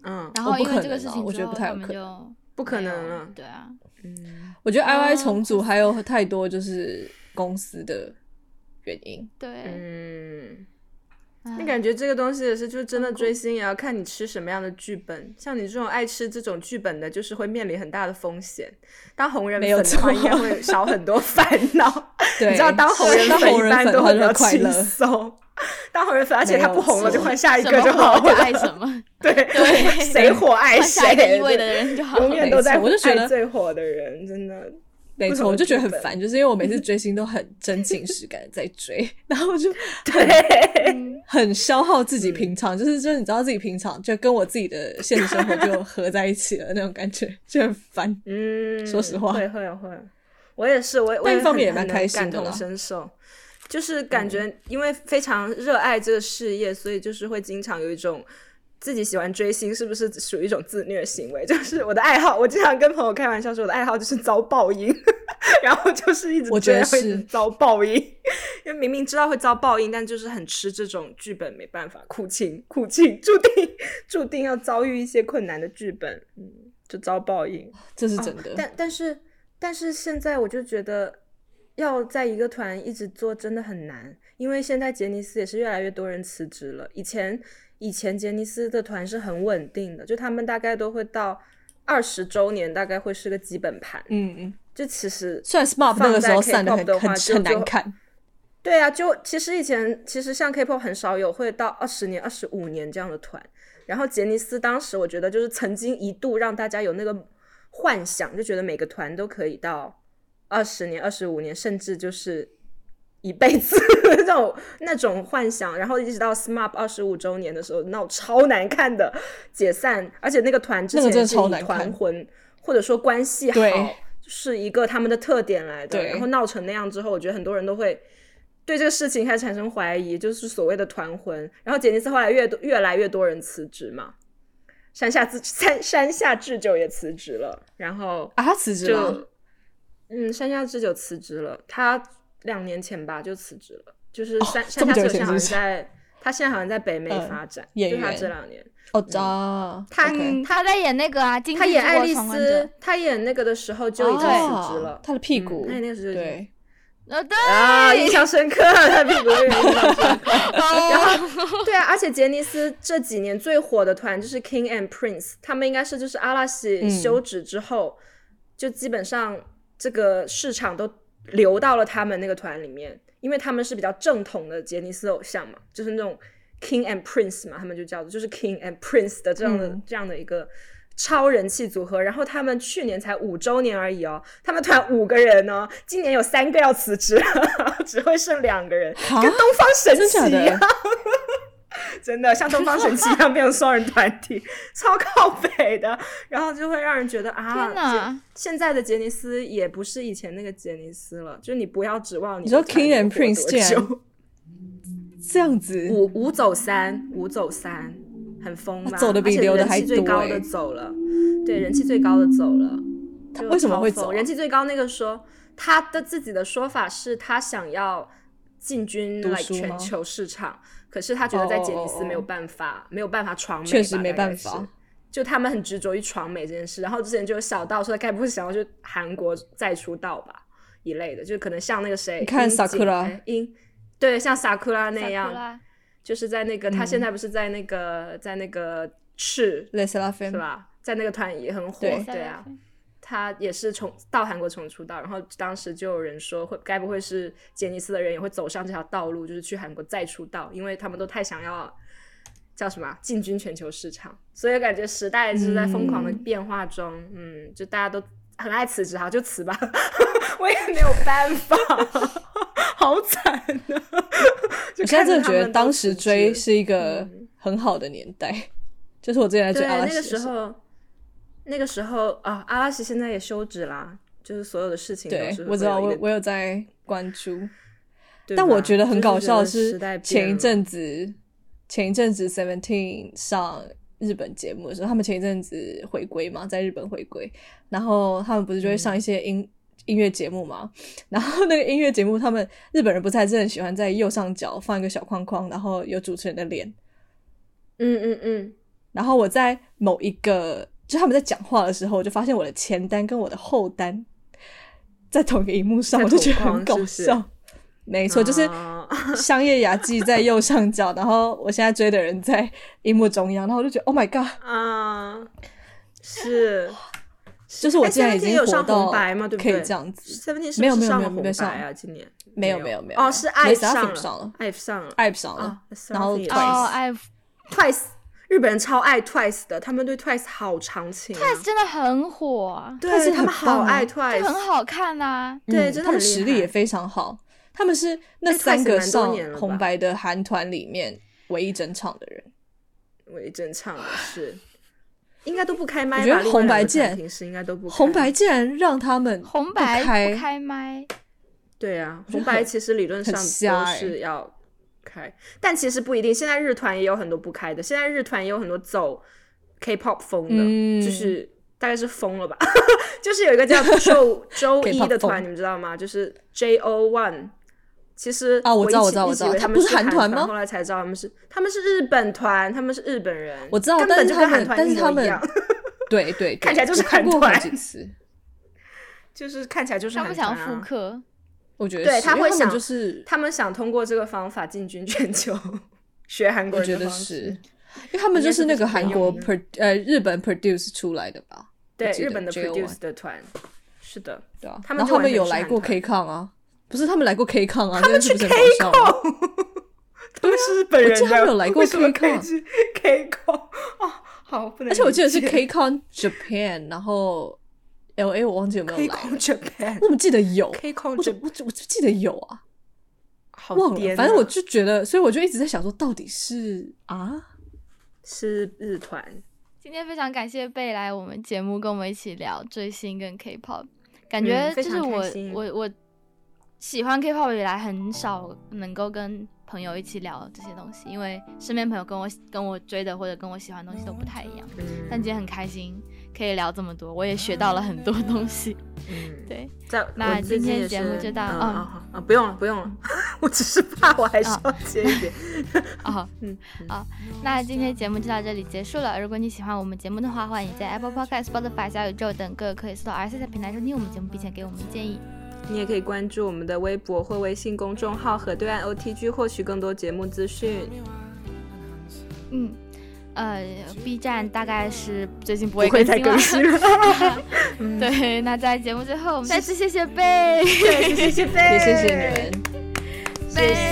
嗯，然后因为哦不可这个事情我觉得不太有可能不可能了对啊，嗯，我觉得 I Y 啊重组还有太多就是公司的原因。对，嗯，唉你感觉这个东西也是，就真的追星也要看你吃什么样的剧本。像你这种爱吃这种剧本的，就是会面临很大的风险。当红人没有粉的话，错应该会 *laughs* 少很多烦恼。对，你知道，当红人当粉一般都会比较轻就快乐。松。当红人粉，而且他不红了，就换下一个就好了。爱什么，对对 *laughs* 谁火爱谁下一个谁，一位的人就好了。永远都在没错我就觉得爱最火的人，真的。没错，我就觉得很烦，就是因为我每次追星都很真情实感的在追，*laughs* 然后就 *laughs* 对，嗯很消耗自己平常，就是就是你知道自己平常就跟我自己的现实生活就合在一起了那种感觉，就很烦。嗯，说实话会会会，我也是，我我一方面也很蛮开心的感同身受，就是感觉因为非常热爱这个事业，所以就是会经常有一种自己喜欢追星，是不是属于一种自虐行为？就是我的爱好，我经常跟朋友开玩笑说，我的爱好就是遭报应，*laughs* 然后就是一直我觉得追会遭报应，*laughs* 因为明明知道会遭报应，但就是很吃这种剧本，没办法，苦情苦情，*laughs* 注定注定要遭遇一些困难的剧本，嗯，就遭报应。这是真的。哦但但是但是现在我就觉得要在一个团一直做真的很难，因为现在杰尼斯也是越来越多人辞职了。以前以前杰尼斯的团是很稳定的，就他们大概都会到二十周年，大概会是个基本盘。嗯嗯，就其实虽然 SMAP 那个时候散的很很难看，对啊，就其实以前其实像 K-pop 很少有会到二十年、二十五年这样的团，然后杰尼斯当时我觉得就是曾经一度让大家有那个幻想，就觉得每个团都可以到二十年、二十五年，甚至就是一辈子 *laughs* 那种那种幻想，然后一直到 SMAP 二十五周年的时候闹超难看的解散，而且那个团之前是以团魂或者说关系好对是一个他们的特点来的，然后闹成那样之后，我觉得很多人都会。对这个事情开始产生怀疑，就是所谓的团魂。然后杰尼斯后来越多越来越多人辞职嘛，山下智山山下智久也辞职了，然后啊，他辞职了，嗯，山下智久辞职了，他两年前吧就辞职了，就是山、哦这么山下现在好像在他现在好像在北美嗯发展，演就他这两年，哦，啊，他他在演那个啊，他演爱丽丝，他演那个的时候就已经辞哦职了，他的屁股嗯他演那个时候就已经对，啊，印象深刻，他屁股有点印象深刻。*laughs* 然哦，后，对啊，而且杰尼斯这几年最火的团就是 King and Prince，他们应该是就是阿拉西嗯休止之后，就基本上这个市场都流到了他们那个团里面，因为他们是比较正统的杰尼斯偶像嘛，就是那种 King and Prince 嘛，他们就叫做就是 King and Prince 的这样的、嗯。这样的一个。超人气组合，然后他们去年才五周年而已哦，他们团五个人哦，今年有三个要辞职了，*laughs* 只会剩两个人，跟东方神起一样。的，真的像东方神起一样变成双人团体，*laughs* 超靠北的，然后就会让人觉得啊，现在的杰尼斯也不是以前那个杰尼斯了，就是你不要指望你你说 King and Prince 多竟然这样？子，五五走三，五走三，很疯吧？走的比而且留的还人气最高的走了，对，人气最高的走了。他为什么会走啊？人气最高那个说，他的自己的说法是他想要进军读 like 全球市场，可是他觉得在杰尼斯没有办法，没有办法闯美吧，确实没办法。就他们很执着于闯美这件事，然后之前就有小道说，该不会想要去韩国再出道吧一类的，就可能像那个谁，你看樱井 Sakura 哎樱，对，像 Sakura 那样，就是在那个他嗯现在不是在那个在那个赤是吧？在那个团也很火，对。对啊，他也是从到韩国重出道，然后当时就有人说会该不会是杰尼斯的人也会走上这条道路，就是去韩国再出道，因为他们都太想要叫什么啊进军全球市场，所以感觉时代就是在疯狂的嗯。变化中，嗯就大家都很爱辞职，哈就辞吧，*laughs* 我也没有办法，*laughs* 好惨啊！*laughs* 我现在真的觉得当时追是一个嗯。很好的年代，就是我之前在追对，阿拉那个时，候，那个时候啊，阿拉西现在也休止啦，就是所有的事情都对我知道，我我有在关注，但我觉得很搞笑的是前一阵子前一阵子 Seventeen 上日本节目的时候，他们前一阵子回归嘛，在日本回归，然后他们不是就会上一些音、音乐节目嘛，然后那个音乐节目，他们日本人不是还是很喜欢在右上角放一个小框框，然后有主持人的脸，嗯嗯嗯，然后我在某一个就他们在讲话的时候，我就发现我的前单跟我的后单 *laughs* 在同一个荧幕上，我就觉得很搞是是？笑。没错，就是啊。香叶雅纪在右上角，然后我现在追的人在荧幕中央，然后我就觉得 Oh my God，啊，是，就是我竟然已哎经吗？对不可？以这样子。没有没有没有没有上红白啊？今年？没有没有没有。哦，是没 IVE 啥上上了，IVE 上了。IVE 上了。啊，然后 Twice 日本人超爱 Twice 的，他们对 Twice 好长情啊，，Twice 真的很火。啊，对 Twice 他们好爱 Twice，很好看呐。对嗯真的实力也非常好。他们是那哎三个蛮多上年红白的韩团里面唯一整场的人。唯一整场的是，应该都不开麦吧？我觉得红白键平时应该都不开。红白竟然让他们红白不开不开麦，对啊，红白其实理论上都欸。是要开，但其实不一定。现在日团也有很多不开的，现在日团也有很多走 K-pop 风的，嗯就是大概是疯了吧。*laughs* 就是有一个叫 *laughs* 周周一的团，你们知道吗？就是 J O One。其实啊我知道一我知道起一直以为他我知道他不是们是韩韩团吗后来才知道他们是他们是日本团，他们是日本人。我知道根本就跟韩团但是他们一模一样对 *laughs* 对，看起来就是我看过韩团好几次。就是看起来就是他不想韩团啊复刻。我觉得对他会想就是他们想通过这个方法进军全球，学韩国人的方式是，因为他们就是那个韩国 pro 呃日本 produce 出来的吧？对日本的 produce 的团，是的，对啊，他们然后他们就完全是有来过 K Con 啊，不是他们来过 K Con 啊，他们去 K 很搞笑吗？*laughs* 他们是日本人我记得他们有来过 K 控哦，*laughs* 好，不能。而且我记得是 K Con Japan，然后 L A 我忘记有没有 K 来我怎么记得有？K 控我怎 Japan 我我就记得有啊，好忘了，反正我就觉得，所以我就一直在想说，到底是啊，是日团，今天非常感谢贝来我们节目，跟我们一起聊追星跟 K-pop，感觉就是我、我我喜欢 K-pop 以来很少能够跟朋友一起聊这些东西，因为身边朋友跟我跟我追的或者跟我喜欢的东西都不太一样。嗯。但今天很开心可以聊这么多，我也学到了很多东西。嗯，*laughs* 对，在那今天节目就到嗯啊啊，不用了，不用了，*laughs* 我只是怕我还是要接一点，啊，*laughs* 嗯，好，那今天节目就到这里结束了。如果你喜欢我们节目的话，欢迎在 Apple Podcast、Spotify、小宇宙等各个可以搜到 R C 的平台收听我们节目，并且给我们建议。你也可以关注我们的微博或微信公众号和对岸 OTG 获取更多节目资讯。嗯，呃，B 站大概是最近不会再更新了。*laughs* 对，那在节目最后，再次谢谢贝，谢谢贝，也谢谢你们，谢谢。